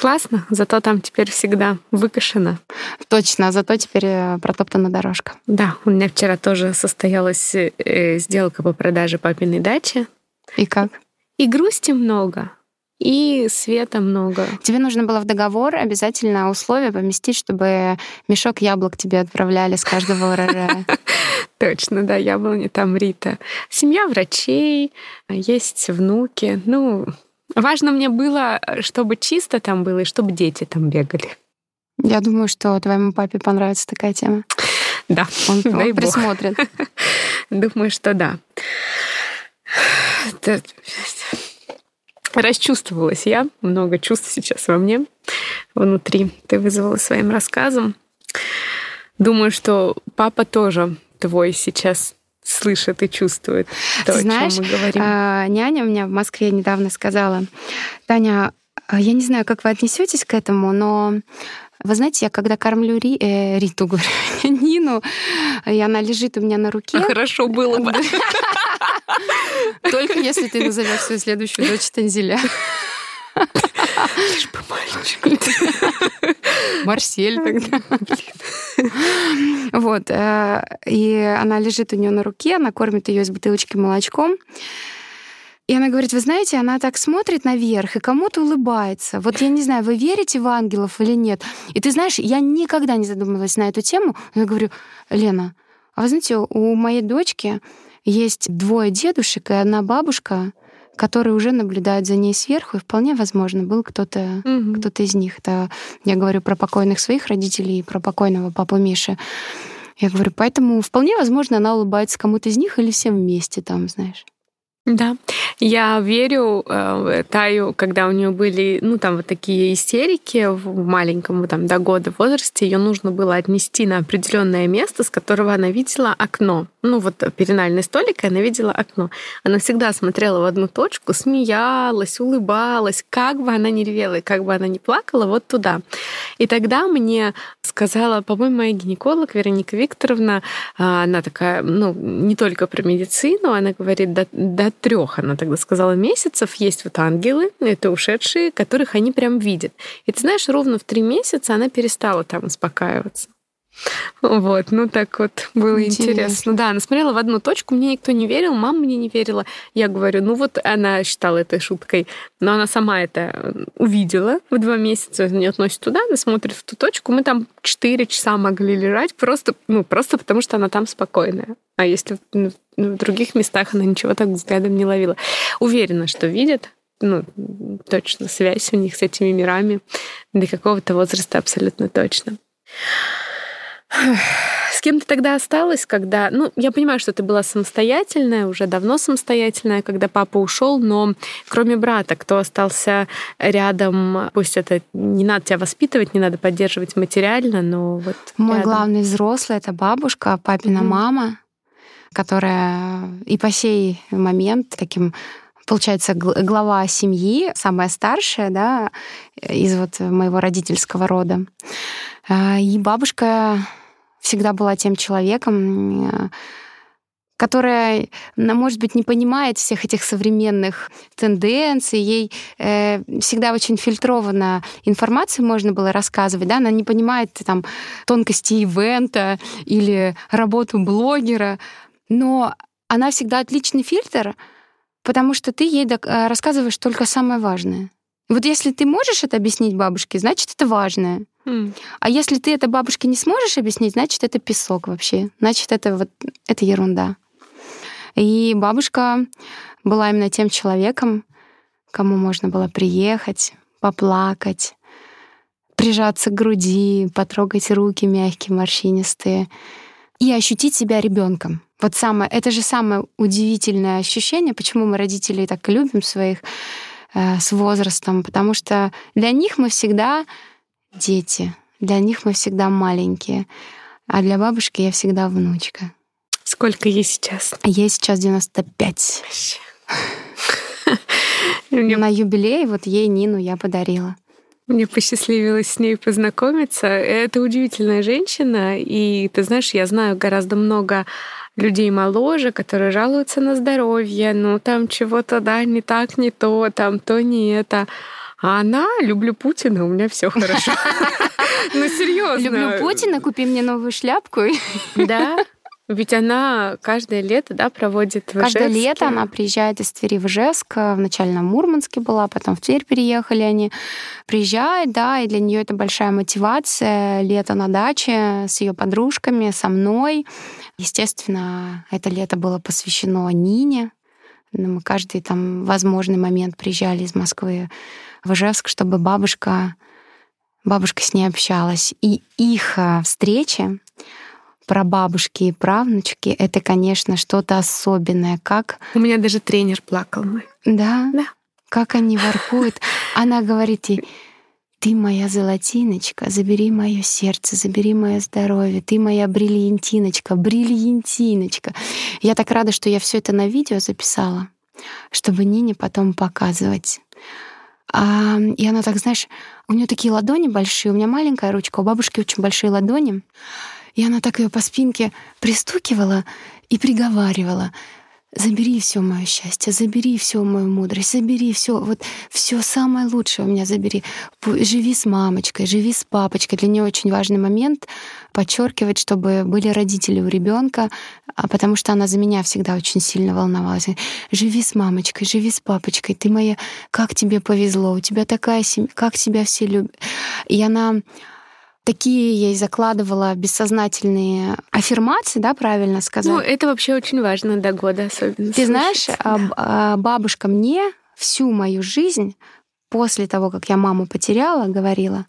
Классно, зато там теперь всегда выкашено. Точно, зато теперь э, протоптана дорожка. Да, у меня вчера тоже состоялась э, сделка по продаже папиной дачи. И как? И грусти много, и света много. Тебе нужно было в договор обязательно условия поместить, чтобы мешок яблок тебе отправляли с каждого урожая. Точно, да, яблони там Рита. Семья врачей, есть внуки. Ну, Важно мне было, чтобы чисто там было и чтобы дети там бегали. Я думаю, что твоему папе понравится такая тема. Да, он, он присмотрит. Думаю, что да. Расчувствовалась я, много чувств сейчас во мне, внутри. Ты вызвала своим рассказом. Думаю, что папа тоже твой сейчас слышит и чувствует то, Ты знаешь, о чем мы говорим. А, няня у меня в Москве недавно сказала, Таня, а я не знаю, как вы отнесетесь к этому, но вы знаете, я когда кормлю Ри, э, Риту, говорю, Нину, и она лежит у меня на руке. А хорошо было бы. Только если ты назовешь свою следующую дочь Танзеля. Лишь бы мальчик. Марсель тогда. Вот. Э, и она лежит у нее на руке, она кормит ее из бутылочки молочком. И она говорит, вы знаете, она так смотрит наверх и кому-то улыбается. Вот я не знаю, вы верите в ангелов или нет? И ты знаешь, я никогда не задумывалась на эту тему. Я говорю, Лена, а вы знаете, у моей дочки есть двое дедушек и одна бабушка, которые уже наблюдают за ней сверху, и вполне возможно, был кто-то угу. кто из них. Это я говорю про покойных своих родителей и про покойного папу Миши. Я говорю, поэтому вполне возможно, она улыбается кому-то из них или всем вместе там, знаешь. Да, я верю э, Таю, когда у нее были, ну, там вот такие истерики в маленьком, там, до года возрасте, ее нужно было отнести на определенное место, с которого она видела окно. Ну, вот перинальный столик, и она видела окно. Она всегда смотрела в одну точку, смеялась, улыбалась, как бы она ни ревела и как бы она ни плакала, вот туда. И тогда мне сказала, по-моему, моя гинеколог Вероника Викторовна, а, она такая, ну, не только про медицину, она говорит, до, трех, она тогда сказала, месяцев есть вот ангелы, это ушедшие, которых они прям видят. И ты знаешь, ровно в три месяца она перестала там успокаиваться. Вот, ну так вот было интересно. интересно. Да, она смотрела в одну точку, мне никто не верил, мама мне не верила. Я говорю, ну вот она считала это шуткой, но она сама это увидела в два месяца, не относит туда, она смотрит в ту точку. Мы там четыре часа могли лежать, просто, ну, просто потому что она там спокойная. А если в, в других местах она ничего так взглядом не ловила. Уверена, что видит, ну, точно, связь у них с этими мирами до какого-то возраста абсолютно точно. С кем ты тогда осталась, когда... Ну, я понимаю, что ты была самостоятельная, уже давно самостоятельная, когда папа ушел, но кроме брата, кто остался рядом, пусть это не надо тебя воспитывать, не надо поддерживать материально, но вот Мой рядом. главный взрослый — это бабушка, папина mm-hmm. мама, которая и по сей момент таким получается, глава семьи, самая старшая, да, из вот моего родительского рода. А, и бабушка всегда была тем человеком, э, которая, может быть, не понимает всех этих современных тенденций, ей э, всегда очень фильтрованно информацию можно было рассказывать, да, она не понимает там тонкости ивента или работу блогера, но она всегда отличный фильтр, потому что ты ей э, рассказываешь только самое важное. Вот если ты можешь это объяснить бабушке, значит, это важное. А если ты это бабушке не сможешь объяснить, значит, это песок вообще. Значит, это вот это ерунда. И бабушка была именно тем человеком, кому можно было приехать, поплакать, прижаться к груди, потрогать руки мягкие, морщинистые и ощутить себя ребенком. Вот самое, это же самое удивительное ощущение, почему мы родителей так любим своих э, с возрастом, потому что для них мы всегда дети. Для них мы всегда маленькие. А для бабушки я всегда внучка. Сколько ей сейчас? Ей сейчас 95. На юбилей вот ей Нину я подарила. Мне посчастливилось с ней познакомиться. Это удивительная женщина, и ты знаешь, я знаю гораздо много людей моложе, которые жалуются на здоровье, ну там чего-то, да, не так, не то, там то, не это. А она, люблю Путина, у меня все хорошо. Ну, серьезно. Люблю Путина, купи мне новую шляпку. Да. Ведь она каждое лето да, проводит в Каждое лето она приезжает из Твери в Ижевск. Вначале на Мурманске была, потом в Тверь переехали они. Приезжает, да, и для нее это большая мотивация. Лето на даче с ее подружками, со мной. Естественно, это лето было посвящено Нине. Мы каждый там возможный момент приезжали из Москвы в Ижевск, чтобы бабушка, бабушка с ней общалась. И их а, встречи про бабушки и правнучки, это, конечно, что-то особенное. Как... У меня даже тренер плакал мой. Да? Да. как они воркуют. Она говорит ей, ты моя золотиночка, забери мое сердце, забери мое здоровье, ты моя бриллиантиночка, бриллиантиночка. Я так рада, что я все это на видео записала, чтобы Нине потом показывать. А, и она так, знаешь, у нее такие ладони большие, у меня маленькая ручка, у бабушки очень большие ладони. И она так ее по спинке пристукивала и приговаривала. Забери все мое счастье, забери всю мою мудрость, забери все, вот все самое лучшее у меня забери. Живи с мамочкой, живи с папочкой. Для нее очень важный момент подчеркивать, чтобы были родители у ребенка, а потому что она за меня всегда очень сильно волновалась. Живи с мамочкой, живи с папочкой. Ты моя, как тебе повезло, у тебя такая семья, как тебя все любят. И она такие ей закладывала бессознательные аффирмации, да, правильно сказать? Ну, это вообще очень важно до года особенно. Ты знаешь, да. А, бабушка мне всю мою жизнь после того, как я маму потеряла, говорила,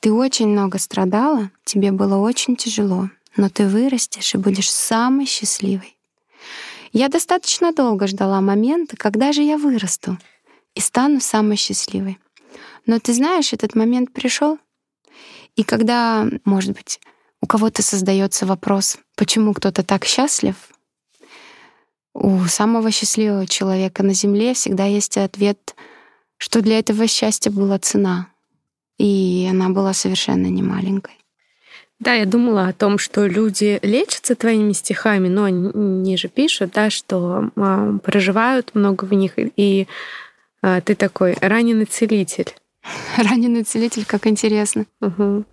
ты очень много страдала, тебе было очень тяжело, но ты вырастешь и будешь самой счастливой. Я достаточно долго ждала момента, когда же я вырасту и стану самой счастливой. Но ты знаешь, этот момент пришел, и когда, может быть, у кого-то создается вопрос, почему кто-то так счастлив, у самого счастливого человека на Земле всегда есть ответ, что для этого счастья была цена, и она была совершенно не маленькой. Да, я думала о том, что люди лечатся твоими стихами, но они же пишут, да, что э, проживают много в них, и э, ты такой раненый целитель. Раненый целитель, как интересно. Угу.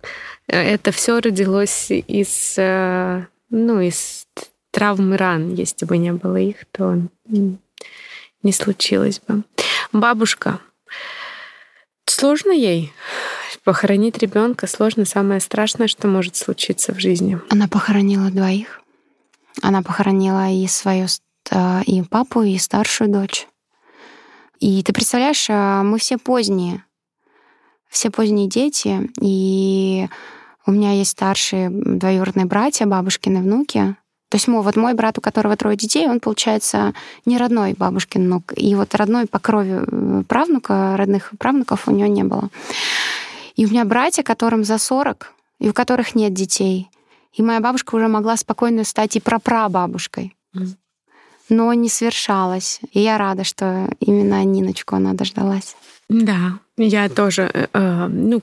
Это все родилось из, э, ну, из травм и ран. Если бы не было их, то не случилось бы. Бабушка, сложно ей похоронить ребенка, сложно, самое страшное, что может случиться в жизни. Она похоронила двоих. Она похоронила и свою э, и папу, и старшую дочь. И ты представляешь, э, мы все поздние все поздние дети, и у меня есть старшие двоюродные братья, бабушкины внуки. То есть мой, вот мой брат, у которого трое детей, он, получается, не родной бабушкин внук. И вот родной по крови э, правнука, родных правнуков у него не было. И у меня братья, которым за 40, и у которых нет детей. И моя бабушка уже могла спокойно стать и прапрабабушкой. Но не свершалось. И я рада, что именно Ниночку она дождалась. Да, я тоже, э, э, ну,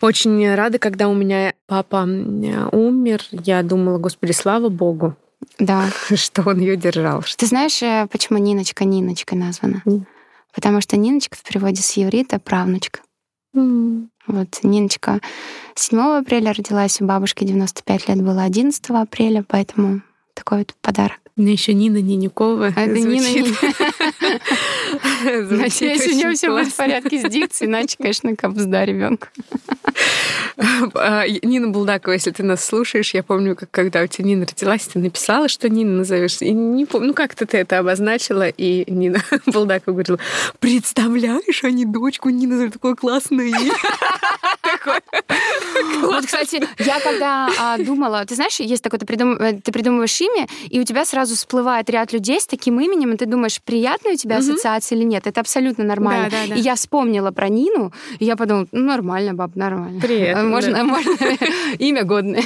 очень рада, когда у меня папа умер. Я думала, господи, слава богу, да. что он ее держал. Ты знаешь, э, почему Ниночка Ниночкой названа? Mm. Потому что Ниночка в переводе с еврита правнучка. Mm. Вот Ниночка 7 апреля родилась, у бабушки 95 лет было 11 апреля, поэтому такой вот подарок. Мне еще Нина Нинюкова. А это Нина Надеюсь, у нее все будет в порядке с дикцией, иначе, конечно, капсда ребенка. А, Нина Булдакова, если ты нас слушаешь, я помню, как когда у тебя Нина родилась, ты написала, что Нина назовешь. И не помню, ну как-то ты это обозначила, и Нина Булдакова говорила, представляешь, они дочку Нина зовут такое классное имя. Вот, кстати, я когда а, думала, ты знаешь, есть такое. Э, ты придумываешь имя, и у тебя сразу всплывает ряд людей с таким именем, и ты думаешь, приятная у тебя ассоциация или нет. Это абсолютно нормально. Да, да, да. И я вспомнила про Нину, и я подумала, ну, нормально, баб, нормально. Привет. Можно, да. можно имя годное.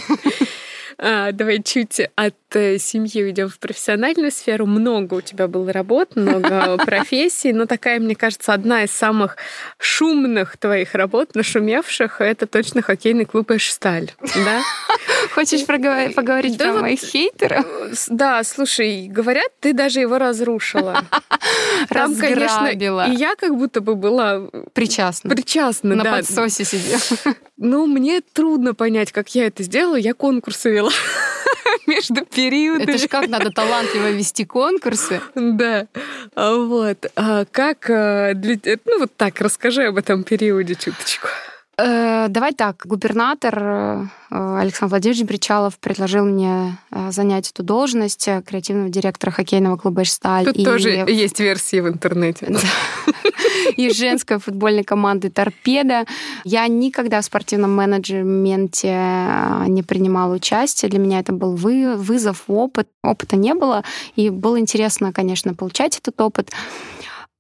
А, давай чуть от э, семьи уйдем в профессиональную сферу. Много у тебя было работ, много профессий, но такая, мне кажется, одна из самых шумных твоих работ, нашумевших, это точно хоккейный клуб «Эшсталь». Да? Хочешь поговорить да про вот, моих хейтеров? Э, да, слушай, говорят, ты даже его разрушила. Там, конечно, и я как будто бы была причастна. Причастна, На подсосе сидела. Ну, мне трудно понять, как я это сделала. Я конкурсы вела между периодами. Это же как надо талантливо вести конкурсы. Да. А вот. А как э, для... Ну, вот так, расскажи об этом периоде чуточку. Э, давай так, губернатор э, Александр Владимирович Бричалов предложил мне э, занять эту должность креативного директора хоккейного клуба «Эшсталь». Тут и... тоже есть версии в интернете. И женской футбольной команды «Торпеда». Я никогда в спортивном менеджменте не принимала участие. Для меня это был вызов, опыт. Опыта не было. И было интересно, конечно, получать этот опыт.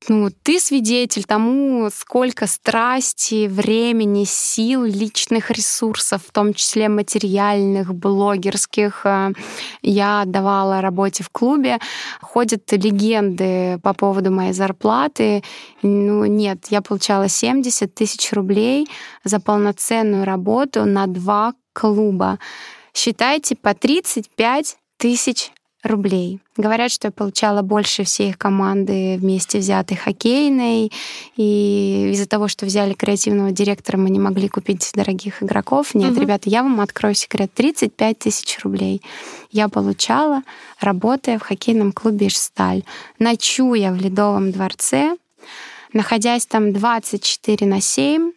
Ну, ты свидетель тому, сколько страсти, времени, сил, личных ресурсов, в том числе материальных, блогерских, э, я отдавала работе в клубе. Ходят легенды по поводу моей зарплаты. Ну, нет, я получала 70 тысяч рублей за полноценную работу на два клуба. Считайте по 35 тысяч рублей. Говорят, что я получала больше всей их команды вместе взятой хоккейной. И из-за того, что взяли креативного директора, мы не могли купить дорогих игроков. Нет, угу. ребята, я вам открою секрет. 35 тысяч рублей я получала, работая в хоккейном клубе «Ижсталь». Ночуя в Ледовом дворце, находясь там 24 на 7,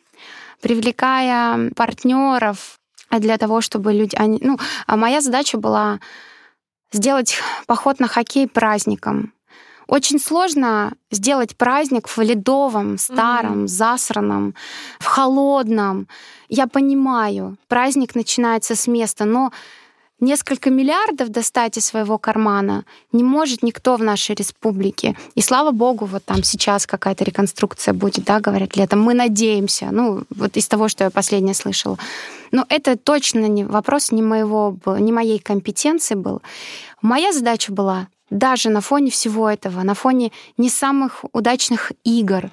привлекая партнеров для того, чтобы люди... Они, ну, а моя задача была сделать поход на хоккей праздником. Очень сложно сделать праздник в ледовом, старом, mm-hmm. засранном, в холодном. Я понимаю, праздник начинается с места, но несколько миллиардов достать из своего кармана не может никто в нашей республике. И слава богу, вот там сейчас какая-то реконструкция будет, да, говорят летом. Мы надеемся. Ну, вот из того, что я последнее слышала. Но это точно не вопрос не моего, не моей компетенции был. Моя задача была даже на фоне всего этого, на фоне не самых удачных игр,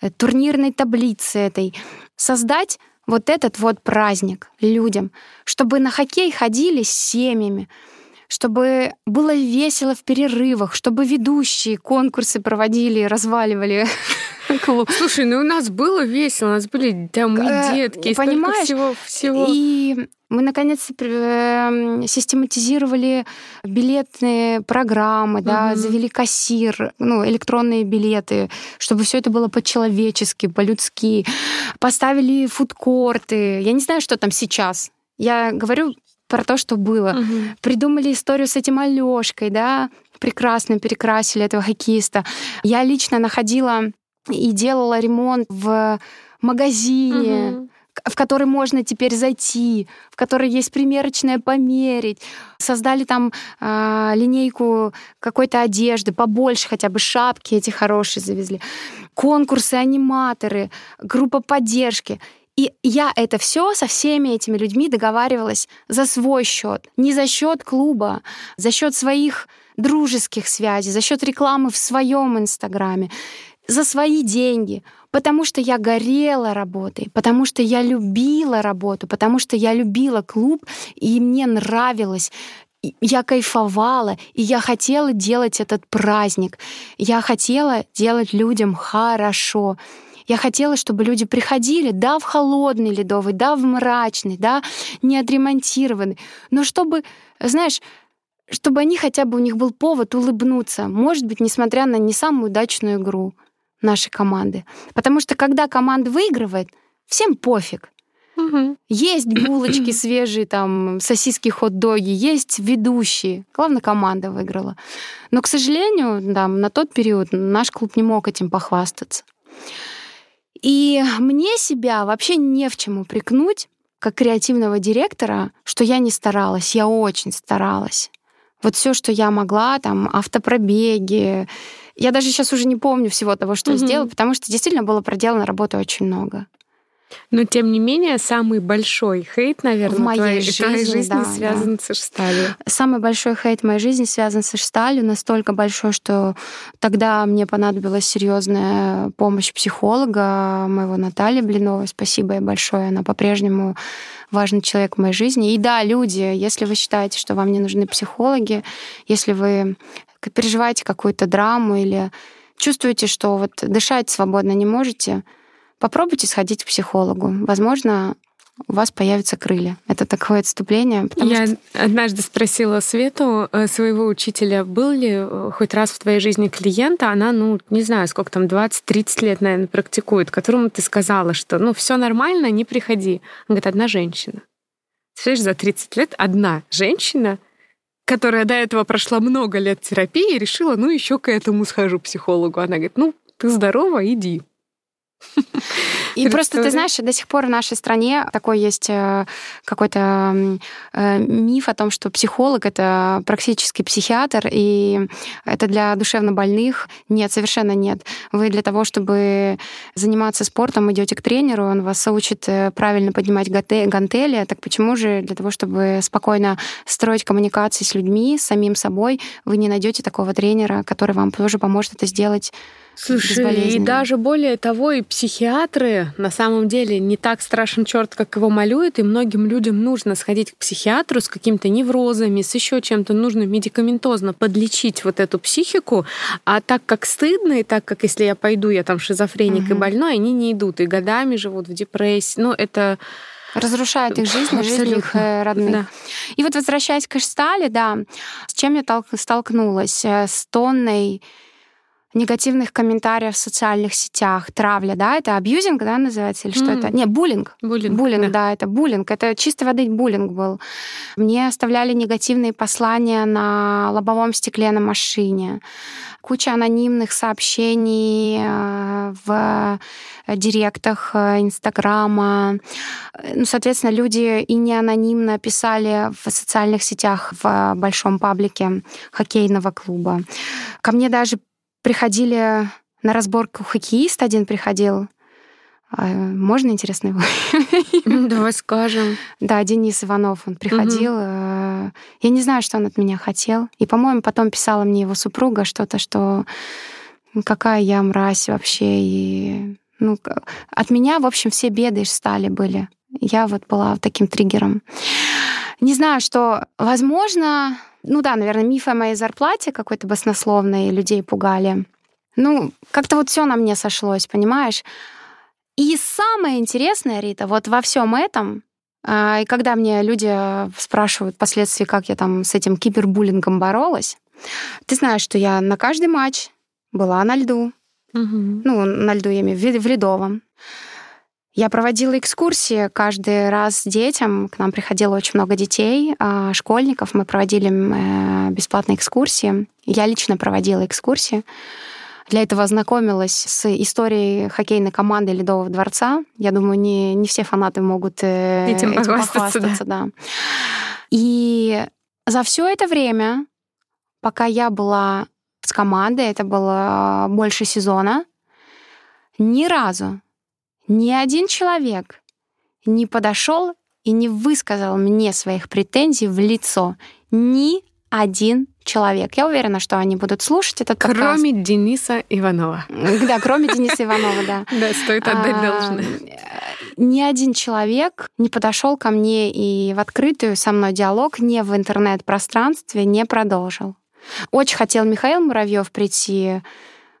э, турнирной таблицы этой, создать вот этот вот праздник людям, чтобы на хоккей ходили с семьями, чтобы было весело в перерывах, чтобы ведущие конкурсы проводили, разваливали клуб. Слушай, ну у нас было весело, у нас были там и э, детки, понимаешь? всего, всего. И мы наконец э, систематизировали билетные программы, да, угу. завели кассир, ну, электронные билеты, чтобы все это было по-человечески, по-людски. Поставили фудкорты. Я не знаю, что там сейчас. Я говорю про то, что было. Угу. Придумали историю с этим Алёшкой, да, прекрасно перекрасили этого хоккеиста. Я лично находила и делала ремонт в магазине. Угу в который можно теперь зайти, в который есть примерочная померить. Создали там э, линейку какой-то одежды, побольше хотя бы шапки эти хорошие завезли. Конкурсы, аниматоры, группа поддержки. И я это все со всеми этими людьми договаривалась за свой счет, не за счет клуба, за счет своих дружеских связей, за счет рекламы в своем инстаграме, за свои деньги, потому что я горела работой, потому что я любила работу, потому что я любила клуб, и мне нравилось я кайфовала, и я хотела делать этот праздник. Я хотела делать людям хорошо. Я хотела, чтобы люди приходили, да, в холодный ледовый, да, в мрачный, да, не отремонтированный, но чтобы, знаешь, чтобы они хотя бы у них был повод улыбнуться, может быть, несмотря на не самую удачную игру нашей команды. Потому что когда команда выигрывает, всем пофиг. Угу. Есть булочки свежие, там, сосиски, хот-доги, есть ведущие. Главное, команда выиграла. Но, к сожалению, да, на тот период наш клуб не мог этим похвастаться. И мне себя вообще не в чем упрекнуть, как креативного директора, что я не старалась. Я очень старалась. Вот все, что я могла, там, автопробеги. Я даже сейчас уже не помню всего того, что угу. сделала, потому что действительно было проделано работы очень много. Но тем не менее, самый большой хейт, наверное, в моей твоей, жизни, твоей жизни да, связан да. с Эшсталью. Самый большой хейт в моей жизни связан с Эшсталью, настолько большой, что тогда мне понадобилась серьезная помощь психолога моего Натальи Блиновой. Спасибо ей большое. Она по-прежнему важный человек в моей жизни. И да, люди, если вы считаете, что вам не нужны психологи, если вы переживаете какую-то драму или чувствуете, что вот дышать свободно не можете, попробуйте сходить к психологу. Возможно, у вас появятся крылья. Это такое отступление. Я что... однажды спросила Свету, э, своего учителя, был ли э, хоть раз в твоей жизни клиент, а она, ну, не знаю, сколько там, 20-30 лет, наверное, практикует, которому ты сказала, что, ну, все нормально, не приходи. Он говорит, одна женщина. Слышишь, за 30 лет одна женщина, которая до этого прошла много лет терапии, решила, ну, еще к этому схожу психологу. Она говорит, ну, ты здорова, иди. И просто, ты знаешь, до сих пор в нашей стране такой есть э, какой-то э, миф о том, что психолог — это практически психиатр, и это для душевнобольных. Нет, совершенно нет. Вы для того, чтобы заниматься спортом, идете к тренеру, он вас учит э, правильно поднимать гантели, так почему же для того, чтобы спокойно строить коммуникации с людьми, с самим собой, вы не найдете такого тренера, который вам тоже поможет это сделать Слушай, и даже более того, и психиатры на самом деле не так страшен черт, как его малюют, и многим людям нужно сходить к психиатру с какими-то неврозами, с еще чем-то, нужно медикаментозно подлечить вот эту психику, а так как стыдно, и так как если я пойду, я там шизофреник угу. и больной, они не идут, и годами живут в депрессии. Ну, это разрушает их жизнь, жизнь их э, родных. Да. И вот возвращаясь к Эштале, да, с чем я столкнулась? Э, с тонной негативных комментариев в социальных сетях, травля, да, это абьюзинг, да, называется, или что mm. это? Не, буллинг. Буллинг, буллинг да. да, это буллинг. Это чистой воды буллинг был. Мне оставляли негативные послания на лобовом стекле на машине. Куча анонимных сообщений э, в директах э, Инстаграма. Ну, соответственно, люди и не анонимно писали в социальных сетях в большом паблике хоккейного клуба. Ко мне даже приходили на разборку хоккеист один приходил. А, можно, интересно, его? Ну, давай скажем. Да, Денис Иванов, он приходил. Угу. Я не знаю, что он от меня хотел. И, по-моему, потом писала мне его супруга что-то, что какая я мразь вообще. И, ну, от меня, в общем, все беды стали были. Я вот была таким триггером. Не знаю, что, возможно, ну да, наверное, миф о моей зарплате какой-то баснословной людей пугали. Ну, как-то вот все на мне сошлось, понимаешь? И самое интересное, Рита, вот во всем этом, а, и когда мне люди спрашивают впоследствии, как я там с этим кибербуллингом боролась, ты знаешь, что я на каждый матч была на льду. Угу. Ну, на льду я имею в виду, в ледовом. Я проводила экскурсии каждый раз детям. К нам приходило очень много детей, а, школьников. Мы проводили э, бесплатные экскурсии. Я лично проводила экскурсии. Для этого ознакомилась с историей хоккейной команды Ледового дворца. Я думаю, не, не все фанаты могут э, этим, этим похвастаться. Да. да. И за все это время, пока я была с командой, это было больше сезона, ни разу ни один человек не подошел и не высказал мне своих претензий в лицо. Ни один человек. Я уверена, что они будут слушать этот кроме подкаст. Кроме Дениса Иванова. Да, кроме Дениса Иванова, да. Да, стоит отдать а, должное. Ни один человек не подошел ко мне и в открытую со мной диалог не в интернет-пространстве не продолжил. Очень хотел Михаил Муравьев прийти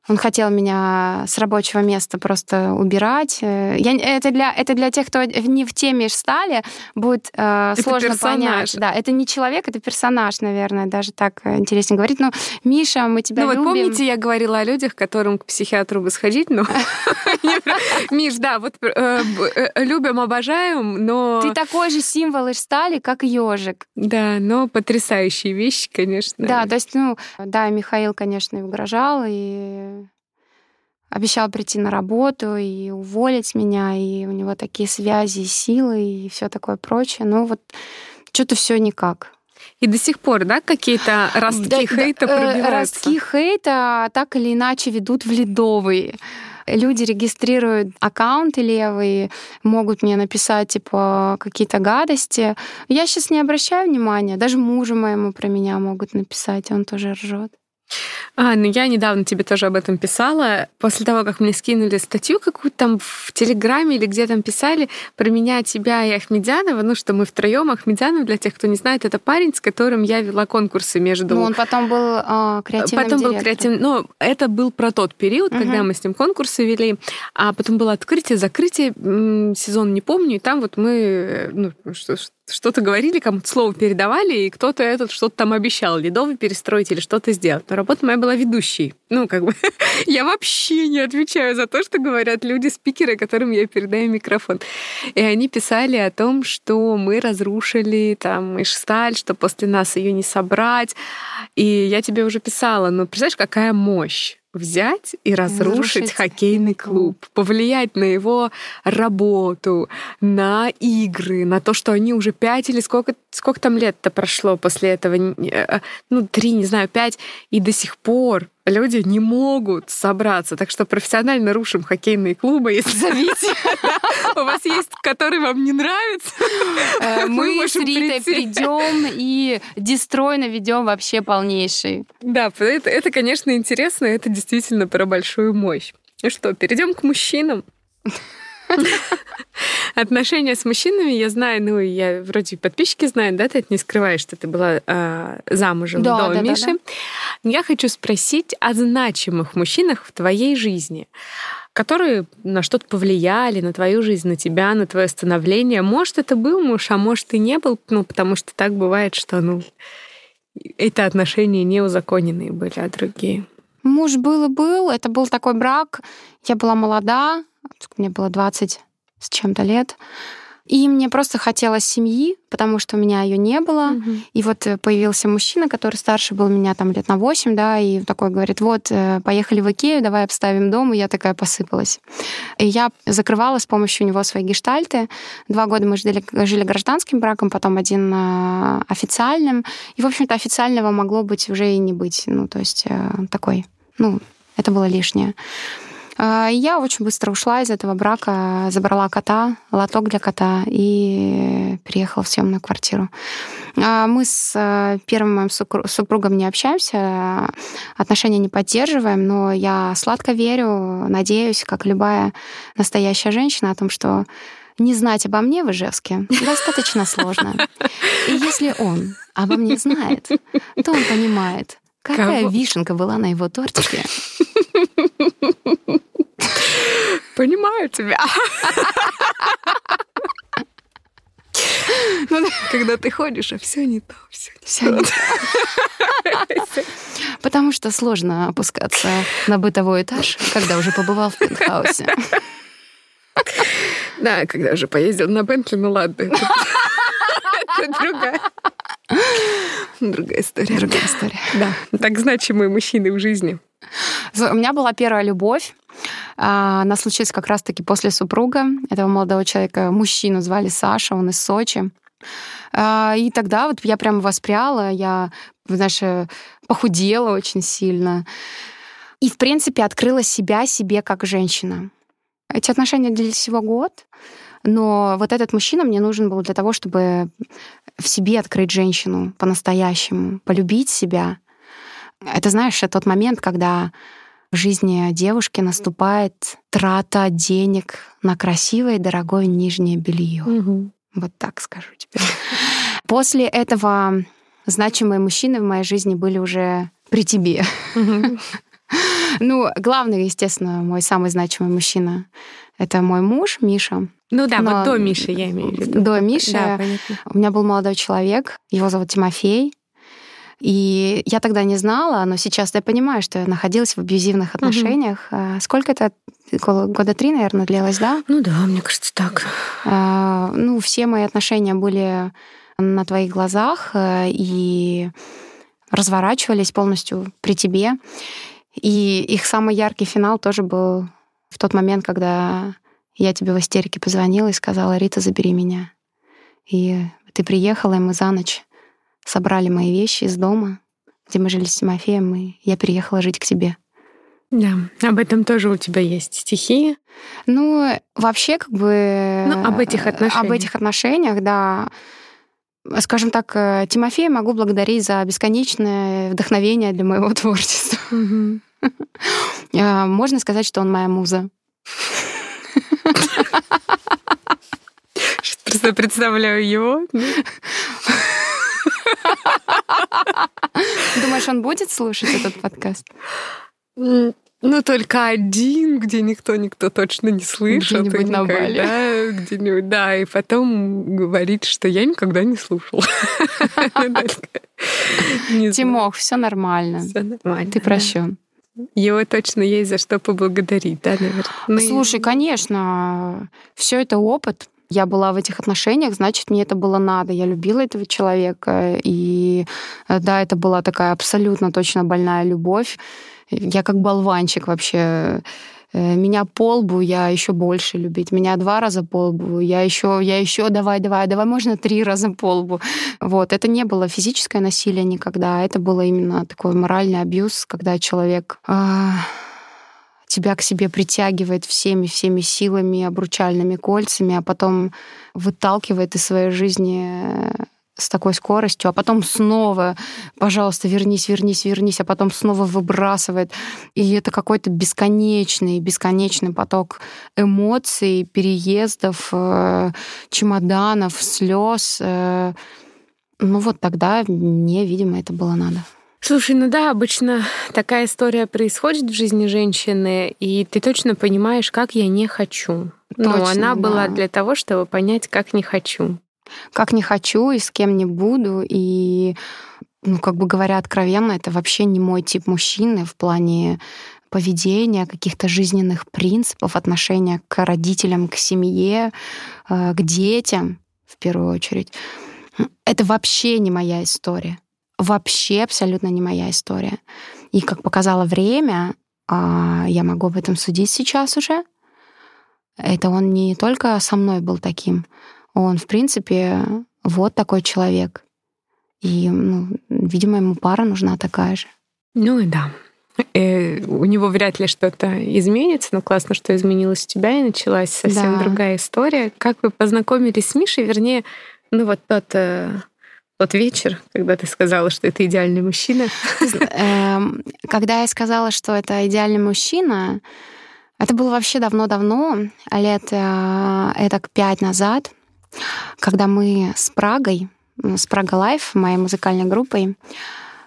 он хотел меня с рабочего места просто убирать. Э, я, это, для, это для тех, кто не в теме стали, будет э, сложно персонаж. понять. Да, это не человек, это персонаж, наверное, даже так интереснее говорить. Ну, Миша, мы тебя ну, любим. вот помните, я говорила о людях, которым к психиатру бы сходить, ну... Миш, да, вот э, э, любим, обожаем, но... Ты такой же символ из стали, как ежик. Да, но потрясающие вещи, конечно. Да, то есть, ну, да, Михаил, конечно, и угрожал, и обещал прийти на работу и уволить меня, и у него такие связи, силы и все такое прочее. Но вот что-то все никак. И до сих пор, да, какие-то ростки да, хейта да, э, пробиваются? Ростки хейта так или иначе ведут в ледовые. Люди регистрируют аккаунты левые, могут мне написать, типа, какие-то гадости. Я сейчас не обращаю внимания. Даже мужу моему про меня могут написать, он тоже ржет. А, ну я недавно тебе тоже об этом писала. После того, как мне скинули статью какую-то там в Телеграме или где там писали про меня, тебя и Ахмедянова, ну что мы втроем. Ахмедянов, для тех, кто не знает, это парень, с которым я вела конкурсы между... Ну, он потом был э, креативным Потом директором. был креативным... Ну, это был про тот период, угу. когда мы с ним конкурсы вели. А потом было открытие, закрытие, сезон не помню, и там вот мы, ну, что, что-то говорили, кому-то слово передавали, и кто-то этот что-то там обещал, ледовый перестроить или что-то сделать. Но работа моя была ведущей. Ну, как бы, я вообще не отвечаю за то, что говорят люди-спикеры, которым я передаю микрофон. И они писали о том, что мы разрушили там Ишсталь, что после нас ее не собрать. И я тебе уже писала, ну, представляешь, какая мощь взять и разрушить, разрушить хоккейный клуб, повлиять на его работу, на игры, на то, что они уже пять или сколько, сколько там лет-то прошло после этого, э, ну, три, не знаю, пять, и до сих пор люди не могут собраться. Так что профессионально рушим хоккейные клубы, если зовите. У вас есть, который вам не нравится. Э, мы с Ритой придем и дестрой наведем вообще полнейший. Да, это, это, конечно, интересно, это действительно про большую мощь. Ну что, перейдем к мужчинам. Отношения с мужчинами я знаю, ну, я вроде подписчики знают, да, ты это не скрываешь, что ты была э, замужем да, до да, Миши. Да, да. Я хочу спросить о значимых мужчинах в твоей жизни которые на что-то повлияли, на твою жизнь, на тебя, на твое становление. Может, это был муж, а может, и не был, ну, потому что так бывает, что, ну, это отношения не узаконенные были, а другие. Муж был и был. Это был такой брак. Я была молода, мне было 20 с чем-то лет. И мне просто хотелось семьи, потому что у меня ее не было. Угу. И вот э, появился мужчина, который старше был меня там лет на 8, да, и такой говорит, вот, э, поехали в Икею, давай обставим дом, и я такая посыпалась. И я закрывала с помощью него свои гештальты. Два года мы жили, жили гражданским браком, потом один э, официальным. И, в общем-то, официального могло быть уже и не быть. Ну, то есть такой, ну, это было лишнее. А, я очень быстро ушла из этого брака, забрала кота, лоток для кота и переехала в съемную квартиру. А, мы с э, первым моим супругом не общаемся, отношения не поддерживаем, но я сладко верю, надеюсь, как любая настоящая женщина, о том, что не знать обо мне в Ижевске достаточно сложно. И если он обо мне знает, то он понимает, какая Кого? вишенка была на его тортике. Понимаю тебя. Ну, когда ты ходишь, а все не то, все не все не то. Потому что сложно опускаться на бытовой этаж, когда уже побывал в пентхаусе. Да, когда уже поездил на Бентли, ну ладно. Это другая. Другая история. Другая история. Да. Так значимые мужчины в жизни. У меня была первая любовь. А, она случилась как раз-таки после супруга. Этого молодого человека, мужчину звали Саша, он из Сочи. А, и тогда вот я прямо воспряла, я, знаешь, э, похудела очень сильно. И, в принципе, открыла себя себе как женщина. Эти отношения длились всего год, но вот этот мужчина мне нужен был для того, чтобы в себе открыть женщину по-настоящему, полюбить себя. Это, знаешь, тот момент, когда в жизни девушки наступает трата денег на красивое и дорогое нижнее белье. Угу. Вот так скажу тебе. После этого значимые мужчины в моей жизни были уже при тебе. Ну, главный, естественно, мой самый значимый мужчина — это мой муж Миша. Ну да, Но вот до Миши я имею в виду. До Миши. Да, у меня был молодой человек, его зовут Тимофей. И я тогда не знала, но сейчас я понимаю, что я находилась в абьюзивных отношениях. Угу. Сколько это? Года три, наверное, длилось, да? Ну да, мне кажется, так. А, ну, все мои отношения были на твоих глазах э, и разворачивались полностью при тебе. И их самый яркий финал тоже был в тот момент, когда я тебе в истерике позвонила и сказала, Рита, забери меня. И ты приехала, и мы за ночь собрали мои вещи из дома, где мы жили с Тимофеем, и я переехала жить к тебе. Да, об этом тоже у тебя есть стихи. Ну, вообще, как бы... Ну, об этих отношениях. Об этих отношениях, да. Скажем так, э, Тимофея могу благодарить за бесконечное вдохновение для моего творчества. Можно сказать, что он моя муза. Просто представляю его. Думаешь, он будет слушать этот подкаст? Ну, только один, где никто-никто точно не слышал. Где-нибудь на Бали. Да, где-нибудь, да, и потом говорит, что я никогда не слушал. Тимох, все нормально. Все нормально. Ты прощен. Его точно есть за что поблагодарить, да, наверное? Ну Слушай, конечно, все это опыт, я была в этих отношениях, значит, мне это было надо. Я любила этого человека. И э, да, это была такая абсолютно точно больная любовь. Я как болванчик вообще э, меня по лбу я еще больше любить. Меня два раза по лбу, я еще, я еще, давай, давай, давай, можно три раза по лбу. Вот, это не было физическое насилие никогда, это было именно такой моральный абьюз, когда человек э, тебя к себе притягивает всеми-всеми силами, обручальными кольцами, а потом выталкивает из своей жизни э, с такой скоростью, а потом снова, пожалуйста, вернись, вернись, вернись, а потом снова выбрасывает. И это какой-то бесконечный, бесконечный поток эмоций, переездов, э, чемоданов, слез. Э. Ну вот тогда мне, видимо, это было надо. Слушай, ну да, обычно такая история происходит в жизни женщины, и ты точно понимаешь, как я не хочу. Ну, точно, Но она да. была для того, чтобы понять, как не хочу. Как не хочу и с кем не буду. И, ну, как бы говоря откровенно, это вообще не мой тип мужчины в плане поведения, каких-то жизненных принципов, отношения к родителям, к семье, э, к детям в первую очередь. Это вообще не моя история вообще абсолютно не моя история. И как показало время, а, я могу об этом судить сейчас уже. Это он не только со мной был таким, он, в принципе, вот такой человек. И, ну, видимо, ему пара нужна такая же. Ну и да. И э, у него вряд ли что-то изменится, но классно, что изменилось у тебя, и началась совсем да. другая история. Как вы познакомились с Мишей, вернее, ну вот тот э, тот вечер, когда ты сказала, что это идеальный мужчина? Эм, когда я сказала, что это идеальный мужчина, это было вообще давно-давно, лет э, это пять назад, когда мы с Прагой, с Прага Лайф, моей музыкальной группой,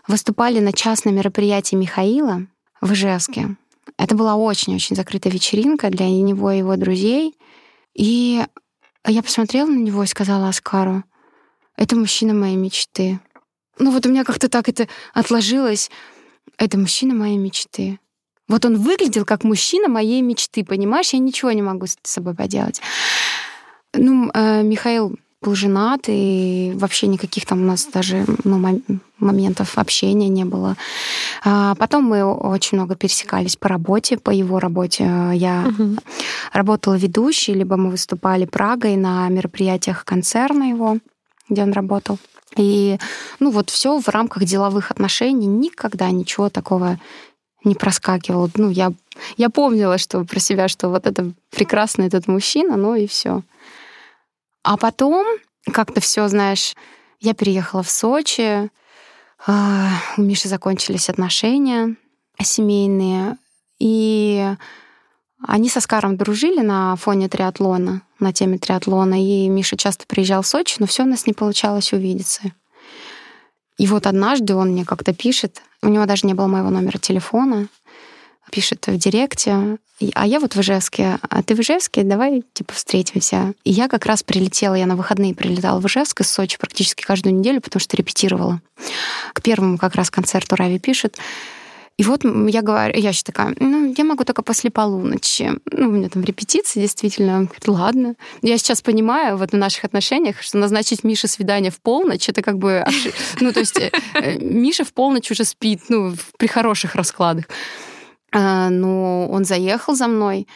выступали на частном мероприятии Михаила в Ижевске. Это была очень-очень закрытая вечеринка для него и его друзей. И я посмотрела на него и сказала Оскару, это мужчина моей мечты. Ну вот у меня как-то так это отложилось. Это мужчина моей мечты. Вот он выглядел как мужчина моей мечты, понимаешь? Я ничего не могу с собой поделать. Ну, э, Михаил был женат, и вообще никаких там у нас даже ну, моментов общения не было. А потом мы очень много пересекались по работе, по его работе. Я угу. работала ведущей, либо мы выступали Прагой на мероприятиях концерна его где он работал. И, ну, вот все в рамках деловых отношений, никогда ничего такого не проскакивало. Ну, я, я помнила, что про себя, что вот это прекрасный этот мужчина, ну и все. А потом как-то все, знаешь, я переехала в Сочи, а, у Миши закончились отношения семейные, и они со Скаром дружили на фоне триатлона, на теме триатлона, и Миша часто приезжал в Сочи, но все у нас не получалось увидеться. И вот однажды он мне как-то пишет, у него даже не было моего номера телефона, пишет в директе, а я вот в Ижевске, а ты в Ижевске, давай, типа, встретимся. И я как раз прилетела, я на выходные прилетала в Ижевск из Сочи практически каждую неделю, потому что репетировала. К первому как раз концерту Рави пишет, и вот я говорю, я еще такая, ну, я могу только после полуночи. Ну, у меня там репетиции, действительно. Ладно. Я сейчас понимаю вот в наших отношениях, что назначить Мише свидание в полночь, это как бы... Ну, то есть э, э, Миша в полночь уже спит, ну, при хороших раскладах. А, но он заехал за мной,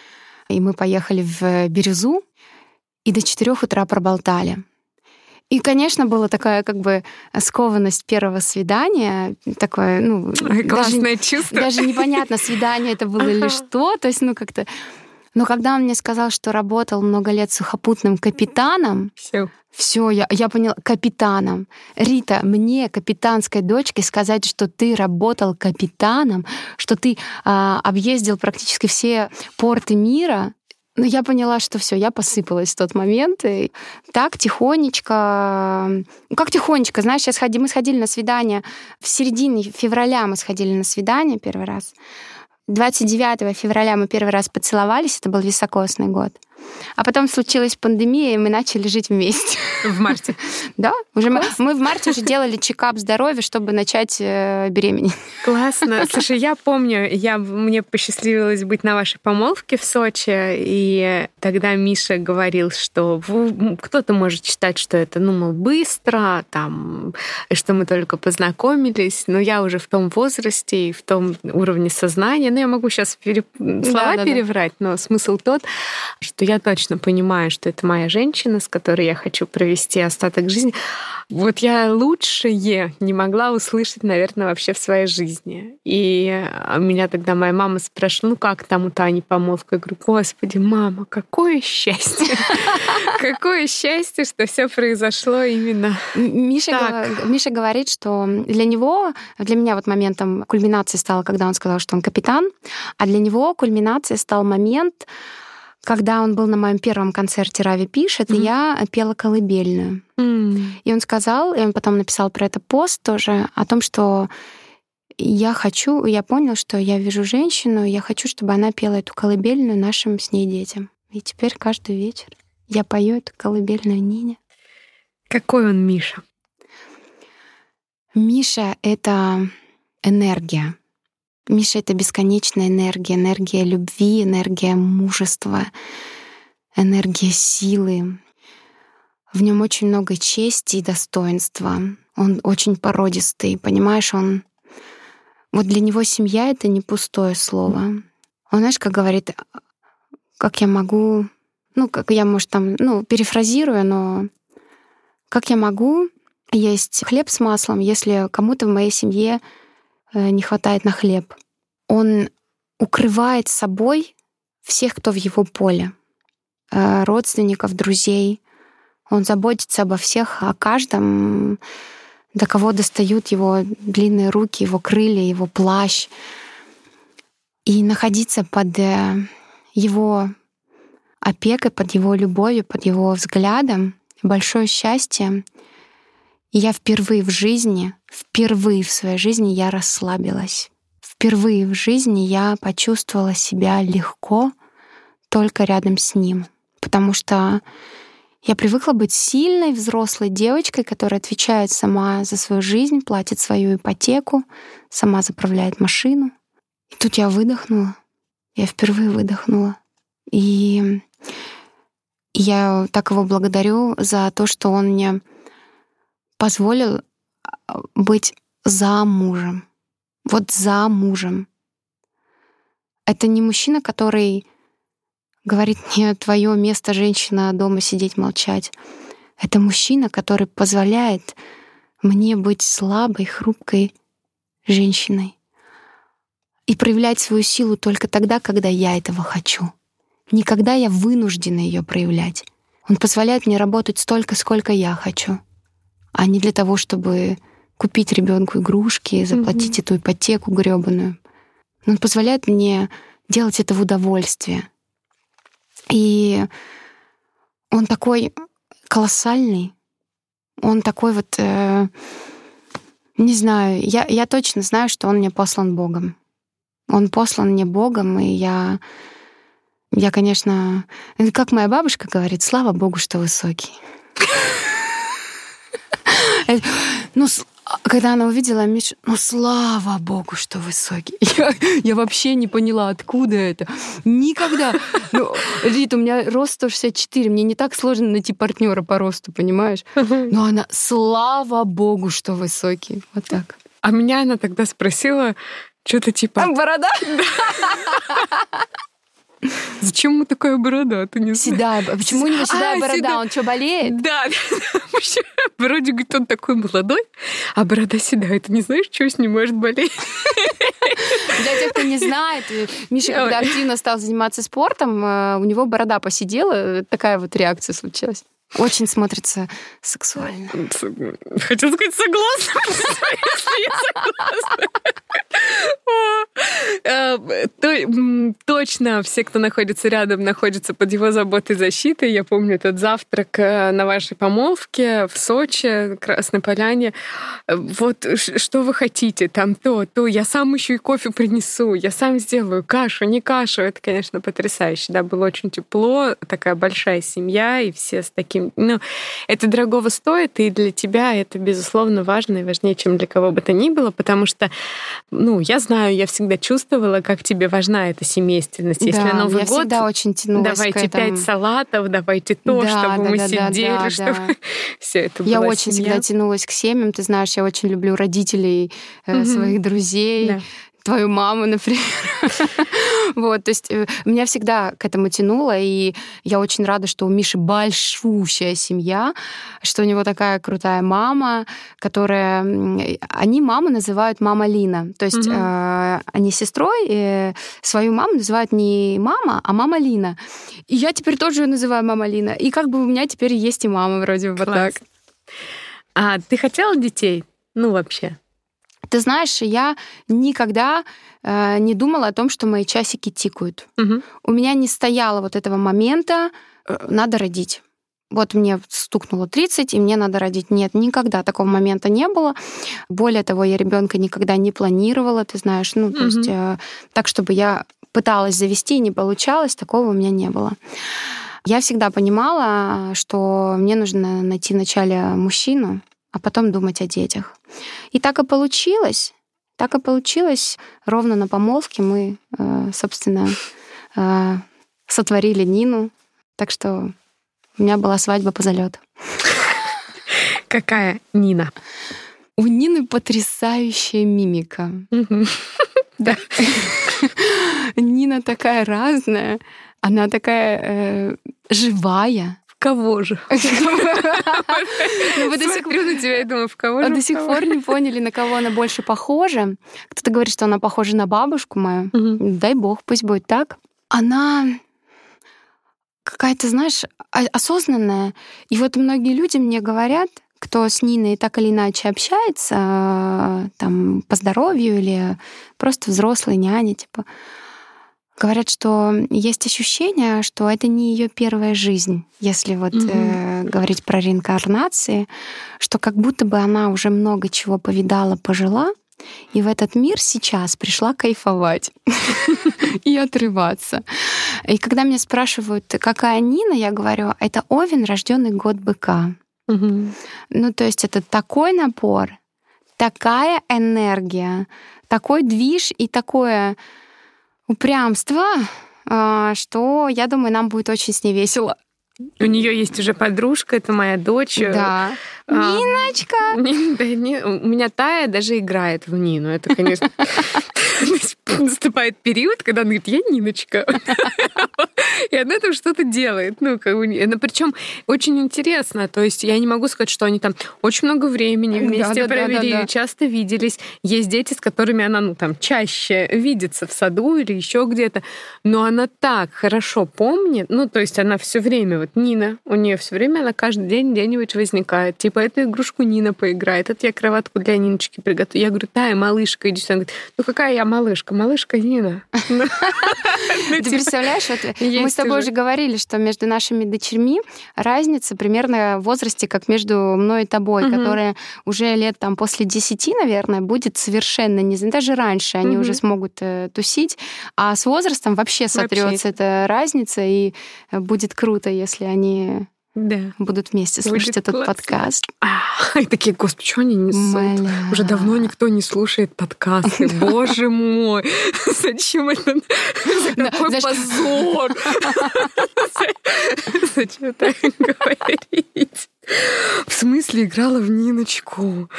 и мы поехали в Бирюзу, и до четырех утра проболтали. И, конечно, была такая как бы скованность первого свидания, такое, ну... Классное даже, чувство. Даже непонятно, свидание это было или что, то есть, ну, как-то... Но когда он мне сказал, что работал много лет сухопутным капитаном, все, все, я, я поняла, капитаном. Рита, мне, капитанской дочке, сказать, что ты работал капитаном, что ты а, объездил практически все порты мира, но ну, я поняла, что все, я посыпалась в тот момент. И так тихонечко... Ну, как тихонечко, знаешь, я сходи, мы сходили на свидание в середине февраля мы сходили на свидание первый раз. 29 февраля мы первый раз поцеловались, это был високосный год. А потом случилась пандемия, и мы начали жить вместе. В марте? Да. Уже мы, мы в марте уже делали чекап здоровья, чтобы начать э, беременеть. Классно. Слушай, я помню, я, мне посчастливилось быть на вашей помолвке в Сочи, и тогда Миша говорил, что кто-то может считать, что это, ну, мол, быстро, там, что мы только познакомились, но я уже в том возрасте и в том уровне сознания, ну, я могу сейчас пере... слова да, да, переврать, да. но смысл тот, что я точно понимаю, что это моя женщина, с которой я хочу провести остаток жизни. Вот я лучшее не могла услышать, наверное, вообще в своей жизни. И а, меня тогда моя мама спрашивала, ну как там у Тани помолвка? Я говорю, господи, мама, какое счастье! Какое счастье, что все произошло именно Миша, Миша говорит, что для него, для меня вот моментом кульминации стало, когда он сказал, что он капитан, а для него кульминацией стал момент, когда он был на моем первом концерте «Рави пишет», mm-hmm. я пела колыбельную. Mm-hmm. И он сказал, и он потом написал про это пост тоже, о том, что я хочу, я понял, что я вижу женщину, я хочу, чтобы она пела эту колыбельную нашим с ней детям. И теперь каждый вечер я пою эту колыбельную Нине. Какой он Миша? Миша — это энергия. Миша — это бесконечная энергия, энергия любви, энергия мужества, энергия силы. В нем очень много чести и достоинства. Он очень породистый, понимаешь, он... Вот для него семья — это не пустое слово. Он, знаешь, как говорит, как я могу... Ну, как я, может, там, ну, перефразирую, но как я могу есть хлеб с маслом, если кому-то в моей семье не хватает на хлеб. Он укрывает собой всех, кто в его поле. Э, родственников, друзей. Он заботится обо всех, о каждом, до кого достают его длинные руки, его крылья, его плащ. И находиться под э, его опекой, под его любовью, под его взглядом — большое счастье я впервые в жизни, впервые в своей жизни я расслабилась. Впервые в жизни я почувствовала себя легко только рядом с ним. Потому что я привыкла быть сильной взрослой девочкой, которая отвечает сама за свою жизнь, платит свою ипотеку, сама заправляет машину. И тут я выдохнула. Я впервые выдохнула. И я так его благодарю за то, что он мне позволил а, быть за мужем. Вот за мужем. Это не мужчина, который говорит мне твое место женщина дома сидеть молчать. Это мужчина, который позволяет мне быть слабой, хрупкой женщиной и проявлять свою силу только тогда, когда я этого хочу. Никогда я вынуждена ее проявлять. Он позволяет мне работать столько, сколько я хочу а не для того, чтобы купить ребенку игрушки, заплатить mm-hmm. эту ипотеку гребаную. Он позволяет мне делать это в удовольствие. И он такой колоссальный, он такой вот, э, не знаю, я, я точно знаю, что он мне послан Богом. Он послан мне Богом, и я, я, конечно, как моя бабушка говорит, слава Богу, что высокий. Ну, когда она увидела Мишу, ну, слава богу, что высокий. Я, я вообще не поняла, откуда это. Никогда. Ну, Рит, у меня рост 164, мне не так сложно найти партнера по росту, понимаешь? Но она, слава богу, что высокий. Вот так. А меня она тогда спросила, что-то типа... Там борода? Зачем ему такая борода? Ты не седая. Почему у него седая а, борода? Седая. Он что, болеет? Да. Вроде, говорит, он такой молодой, а борода седая. Ты не знаешь, что с ним может болеть? Для тех, кто не знает, Миша, когда активно стал заниматься спортом, э, у него борода посидела, такая вот реакция случилась. Очень смотрится сексуально. Хотел сказать согласна. Э, точно все, кто находится рядом, находятся под его заботой и защитой. Я помню этот завтрак э, на вашей помолвке в Сочи, Красной Поляне. Вот что вы хотите, там то, то. Я сам еще и кофе принесу, я сам сделаю кашу, не кашу. Это, конечно, потрясающе. Да, было очень тепло, такая большая семья, и все с таким... Ну, это дорогого стоит, и для тебя это, безусловно, важно и важнее, чем для кого бы то ни было, потому что, ну, я знаю, я всегда чувствовала, как тебе важна эта семейственность. Да, Если Новый я год, всегда очень тянулась давайте к этому. пять салатов, давайте то, Да, чтобы да, мы да, да, сидели, да, чтобы да. все это Я была очень семья. всегда тянулась к семьям. Ты знаешь, я очень люблю родителей Мгм. своих друзей, Да. Твою маму, например. Вот, то есть э, меня всегда к этому тянуло, и я очень рада, что у Миши большущая семья, что у него такая крутая мама, которая... Они маму называют мама Лина. То есть Мгм. э, они с сестрой э, свою маму называют не мама, а мама Лина. И я теперь тоже ее называю мама Лина. И как бы у меня теперь есть и мама вроде бы вот так. Класс. А ты хотела детей? Ну, вообще. Ты знаешь, я никогда э, не думала о том, что мои часики тикают. Мгм. У меня не стояло вот этого момента, э, надо родить. Вот мне стукнуло 30, и мне надо родить. Нет, никогда такого момента не было. Более того, я ребенка никогда не планировала, ты знаешь, ну, то Мгм. есть э, так, чтобы я пыталась завести, и не получалось, такого у меня не было. Я всегда понимала, что мне нужно найти вначале мужчину, а потом думать о детях. И так и получилось. Так и получилось. Ровно на помолвке мы, э, собственно, э, сотворили Нину. Так что у меня была свадьба по залету. Какая Нина? У Нины потрясающая мимика. Да. Нина такая разная. Она такая э, живая. Кого же? Ну, вы до сих Смотрю на тебя и думаю, в кого А же? до сих пор не поняли, на кого она больше похожа. Кто-то говорит, что она похожа на бабушку мою. Дай бог, пусть будет так. Она какая-то, знаешь, о- осознанная. И вот многие люди мне говорят, кто с Ниной так или иначе общается, э, там, по здоровью или просто взрослые няни, типа, говорят, что есть ощущение, что это не ее первая жизнь, если вот Мгм. э, говорить про реинкарнации, что как будто бы она уже много чего повидала, пожила, и в этот мир сейчас пришла кайфовать и отрываться. И когда меня спрашивают, какая Нина, я говорю, это Овен, рожденный год быка. Ну, то есть это такой напор, такая энергия, такой движ и такое упрямство, а, что, я думаю, нам будет очень с ней весело. У нее есть уже подружка, это моя дочь. Да. А, Ниночка! Не- да не- у меня Тая даже играет в Нину. Это, конечно, наступает период, когда она говорит, я Ниночка. И она там что-то делает. Ну, как бы, она причем очень интересно. То есть я не могу сказать, что они там очень много времени вместе провели, часто виделись. Есть дети, с которыми она, ну, там, чаще видится в саду или еще где-то. Но она так хорошо помнит. Ну, то есть она все время, вот Нина, у нее все время, она каждый день где-нибудь возникает. Типа, эту игрушку Нина поиграет, это я кроватку для Ниночки приготовлю. Я говорю, Тая, малышка, иди сюда. Она говорит, ну какая я малышка? Малышка Нина. Ну, Ты представляешь, вот мы с тобой уже. говорили, что между нашими дочерьми разница примерно в возрасте, как между мной и тобой, которая уже лет там после 10, наверное, будет совершенно не даже раньше они уже смогут э, тусить, а с возрастом вообще сотрется эта разница, и э, будет круто, если они Да. будут вместе слушать Будет этот классно. подкаст. А, И такие, господи, что они несут? Умоляю. Уже давно никто не слушает подкасты. Боже мой, зачем это? Какой позор! Зачем так говорить? В смысле играла в Ниночку?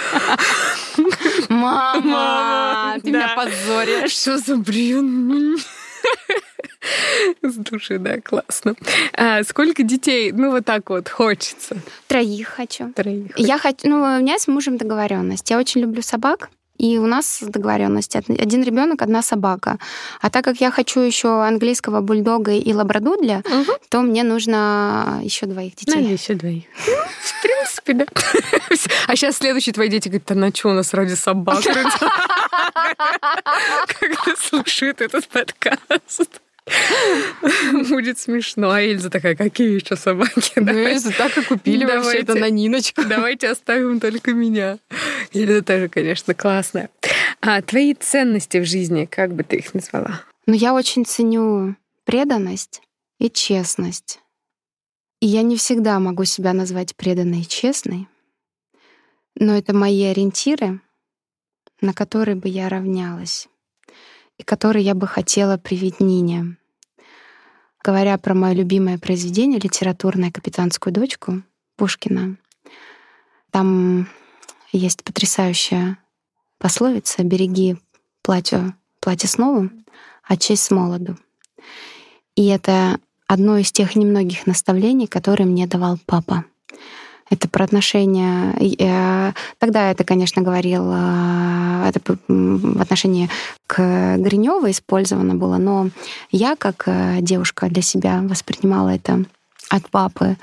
Мама, ты меня позоришь. Что за бред? С души, да, классно. А сколько детей? Ну, вот так вот хочется. Троих хочу. Троих. Я хочу, ну, у меня с мужем договоренность. Я очень люблю собак. И у нас договоренность один ребенок, одна собака. А так как я хочу еще английского бульдога и лабрадудля, угу. то мне нужно еще двоих детей. Ну, еще двоих. В принципе, да. А сейчас следующие твои дети говорят, а на что у нас ради собак? Когда слушают этот подкаст. Будет смешно. А Эльза такая, какие еще собаки? Ну, Эльза так и купили вообще это на Ниночку. Давайте оставим только меня. Эльза тоже, конечно, классная. А твои ценности в жизни, как бы ты их назвала? Ну, я очень ценю преданность и честность. И я не всегда могу себя назвать преданной и честной, но это мои ориентиры, на которые бы я равнялась и который я бы хотела привить Нине. Говоря про мое любимое произведение литературное «Капитанскую дочку» Пушкина, там есть потрясающая пословица «Береги платье, платье с новым, а честь с молоду». И это одно из тех немногих наставлений, которые мне давал папа — это про отношения. Э, тогда это, конечно, говорил, это в отношении к Гриневой использовано было, но я, как э, девушка для себя, воспринимала это от папы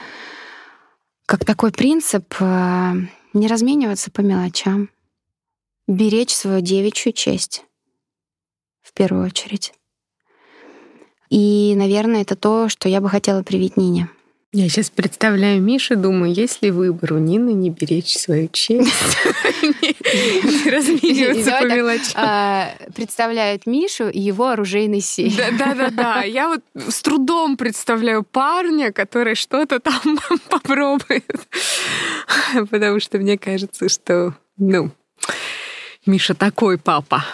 как такой принцип э, не размениваться по мелочам, беречь свою девичью честь в первую очередь. И, наверное, это то, что я бы хотела привить Нине — я сейчас представляю Мишу, думаю, есть ли выбор у Нины не беречь свою честь, не размениваться по мелочам. А, представляют Мишу и его оружейный сейф. Да-да-да. Я вот с трудом представляю парня, который что-то там попробует. Потому что мне кажется, что, ну, Миша такой папа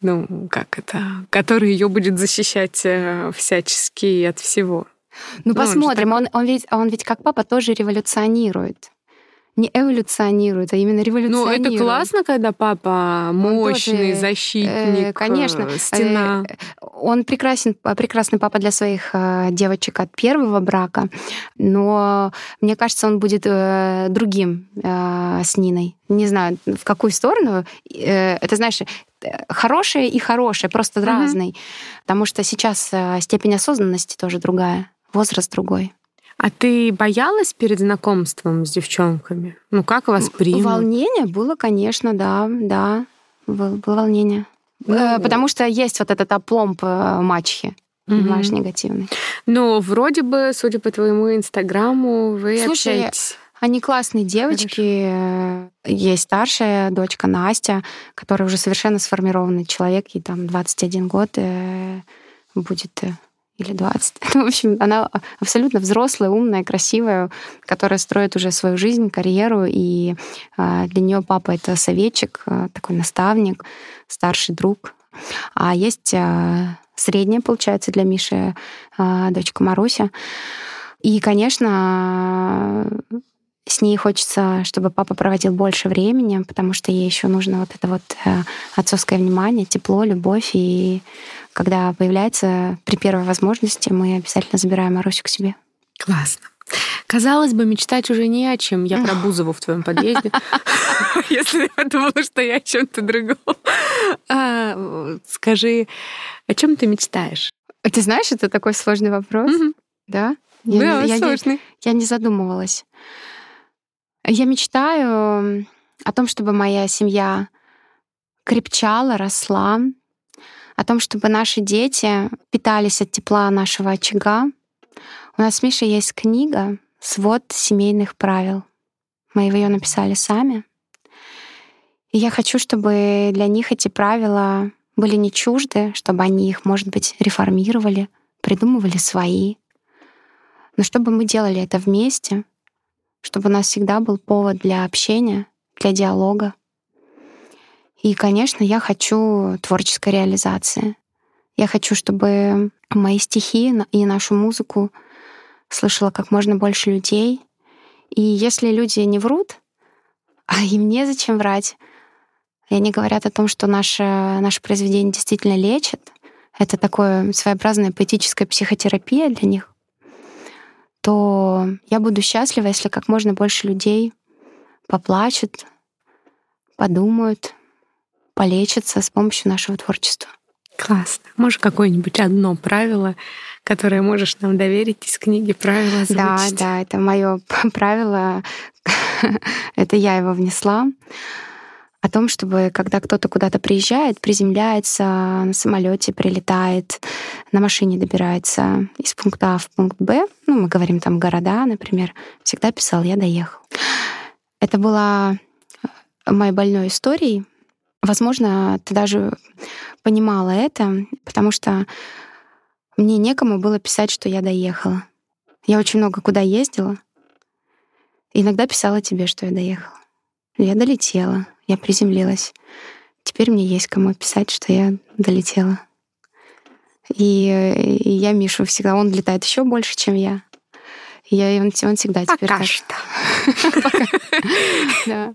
ну, как это, который ее будет защищать э, всячески от всего. Ну, ну посмотрим. Он, он, ведь, он ведь как папа тоже революционирует не эволюционирует, а именно революционирует. Ну, это классно, когда папа мощный, тоже, защитник, э, конечно, э, стена. Э, он прекрасен, прекрасный папа для своих э, девочек от первого брака, но мне кажется, он будет э, другим э, с Ниной. Не знаю, в какую сторону. Э, это, знаешь, хорошее и хорошее, просто угу. разный. Потому что сейчас э, степень осознанности тоже другая возраст другой. А ты боялась перед знакомством с девчонками? Ну, как вас примут? Волнение было, конечно, да, да. Было, было волнение. Ну, Потому что есть вот этот опломб э, мачехи. Понимаешь, угу. негативный. Ну, вроде бы, судя по твоему инстаграму, вы Слушай, общаетесь. Они классные девочки. Хорошо. Есть старшая дочка Настя, которая уже совершенно сформированный человек, ей там 21 год э, будет или 20. В общем, она абсолютно взрослая, умная, красивая, которая строит уже свою жизнь, карьеру, и а, для нее папа это советчик, а, такой наставник, старший друг. А есть а, средняя, получается, для Миши дочка Маруся. И, конечно, с ней хочется, чтобы папа проводил больше времени, потому что ей еще нужно вот это вот э, отцовское внимание, тепло, любовь. И когда появляется при первой возможности, мы обязательно забираем Марусю к себе. Классно. Казалось бы, мечтать уже не о чем. Я про Бузову в твоем подъезде. Если я думала, что я о чем-то другом. А, скажи, о чем ты мечтаешь? Ты знаешь, это такой сложный вопрос. Да? Да, сложный. Я не задумывалась. Я мечтаю о том, чтобы моя семья крепчала, росла, о том, чтобы наши дети питались от тепла нашего очага. У нас с Мишей есть книга «Свод семейных правил». Мы ее написали сами. И я хочу, чтобы для них эти правила были не чужды, чтобы они их, может быть, реформировали, придумывали свои. Но чтобы мы делали это вместе — чтобы у нас всегда был повод для общения, для диалога. И, конечно, я хочу творческой реализации. Я хочу, чтобы мои стихи и нашу музыку слышала как можно больше людей. И если люди не врут, а им незачем врать, и они говорят о том, что наше, наше произведение действительно лечит, это такое своеобразная поэтическая психотерапия для них, то я буду счастлива, если как можно больше людей поплачут, подумают, полечиться с помощью нашего творчества. Классно. Можешь какое-нибудь одно правило, которое можешь нам доверить из книги правила озвучить? Да, да, это мое правило. это я его внесла о том, чтобы когда кто-то куда-то приезжает, приземляется на самолете, прилетает, на машине добирается из пункта А в пункт Б, ну, мы говорим там города, например, всегда писал «я доехал». Это была моей больной историей. Возможно, ты даже понимала это, потому что мне некому было писать, что я доехала. Я очень много куда ездила. Иногда писала тебе, что я доехала. Я долетела, я приземлилась. Теперь мне есть кому писать, что я долетела. И, и я Мишу всегда, он летает еще больше, чем я. Я, он, он всегда теперь Пока так. что.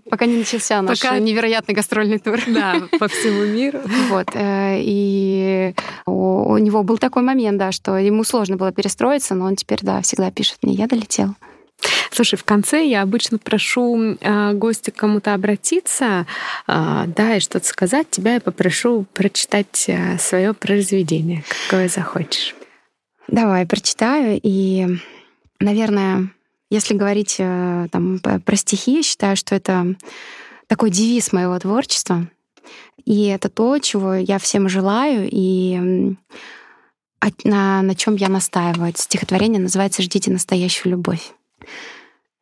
Пока не начался наш невероятный гастрольный тур. Да, по всему миру. Вот. э, И у у него был такой момент, да, что ему сложно было перестроиться, но он теперь, да, всегда пишет мне, я долетел. Слушай, в конце я обычно прошу э, гостя кому-то обратиться, э, да, и что-то сказать. Тебя я попрошу прочитать свое произведение, какое захочешь. Давай, прочитаю. И, наверное, если говорить э, там, про стихи, я считаю, что это такой девиз моего творчества. И это то, чего я всем желаю, и на, на чем я настаиваю. Это стихотворение называется «Ждите настоящую любовь».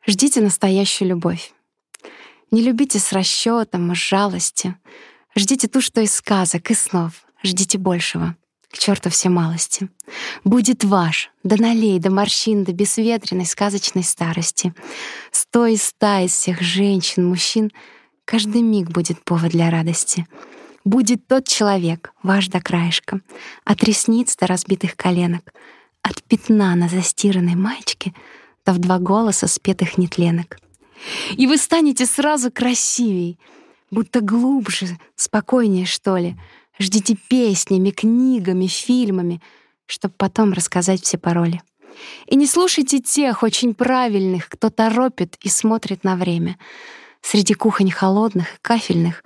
Ждите настоящую любовь. Не любите с расчетом, с жалости. Ждите ту, что из сказок и снов. Ждите большего. К черту все малости. Будет ваш, до налей, до морщин, до бесветренной сказочной старости. Сто и ста из всех женщин, мужчин, каждый миг будет повод для радости. Будет тот человек, ваш до краешка, от ресниц до разбитых коленок, от пятна на застиранной маечке до в два голоса спетых нетленок. И вы станете сразу красивей, будто глубже, спокойнее, что ли. Ждите песнями, книгами, фильмами, чтобы потом рассказать все пароли. И не слушайте тех очень правильных, кто торопит и смотрит на время. Среди кухонь холодных и кафельных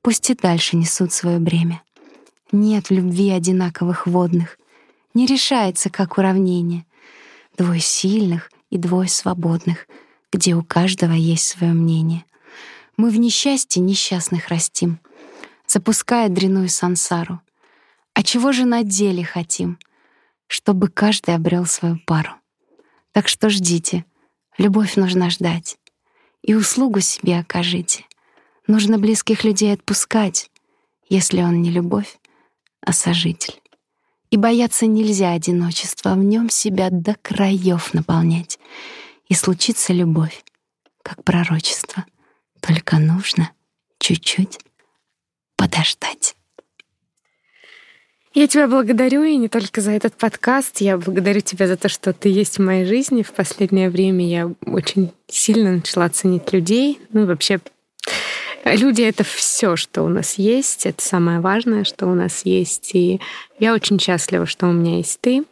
пусть и дальше несут свое бремя. Нет в любви одинаковых водных. Не решается, как уравнение. Двое сильных и двое свободных, где у каждого есть свое мнение. Мы в несчастье несчастных растим, запуская дряную сансару. А чего же на деле хотим? Чтобы каждый обрел свою пару. Так что ждите, любовь нужно ждать. И услугу себе окажите. Нужно близких людей отпускать, если он не любовь, а сожитель. И бояться нельзя одиночества, в нем себя до краев наполнять. И случится любовь, как пророчество. Только нужно чуть-чуть подождать. Я тебя благодарю, и не только за этот подкаст. Я благодарю тебя за то, что ты есть в моей жизни. В последнее время я очень сильно начала ценить людей. Ну и вообще Люди — это все, что у нас есть. Это самое важное, что у нас есть. И я очень счастлива, что у меня есть ты.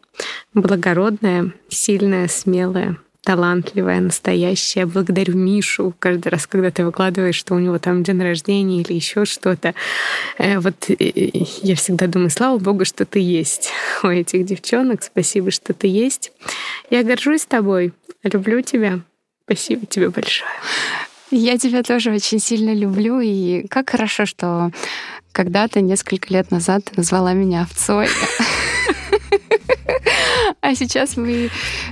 Благородная, сильная, смелая, талантливая, настоящая. Благодарю Мишу каждый раз, когда ты выкладываешь, что у него там день рождения или еще что-то. Э, Вот э, я всегда думаю, слава богу, что ты есть у этих девчонок. Спасибо, что ты есть. Я горжусь тобой. Люблю тебя. Спасибо тебе большое. Я тебя тоже очень сильно люблю, и как хорошо, что когда-то, несколько лет назад, ты назвала меня овцой. А сейчас мы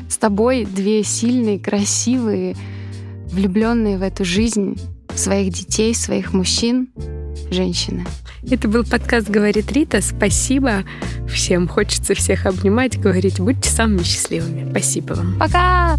с тобой две сильные, красивые, влюбленные в эту жизнь, своих детей, своих мужчин, женщины. Это был подкаст «Говорит Рита». Спасибо всем. Хочется всех обнимать, говорить, будьте самыми счастливыми. Спасибо вам. Пока!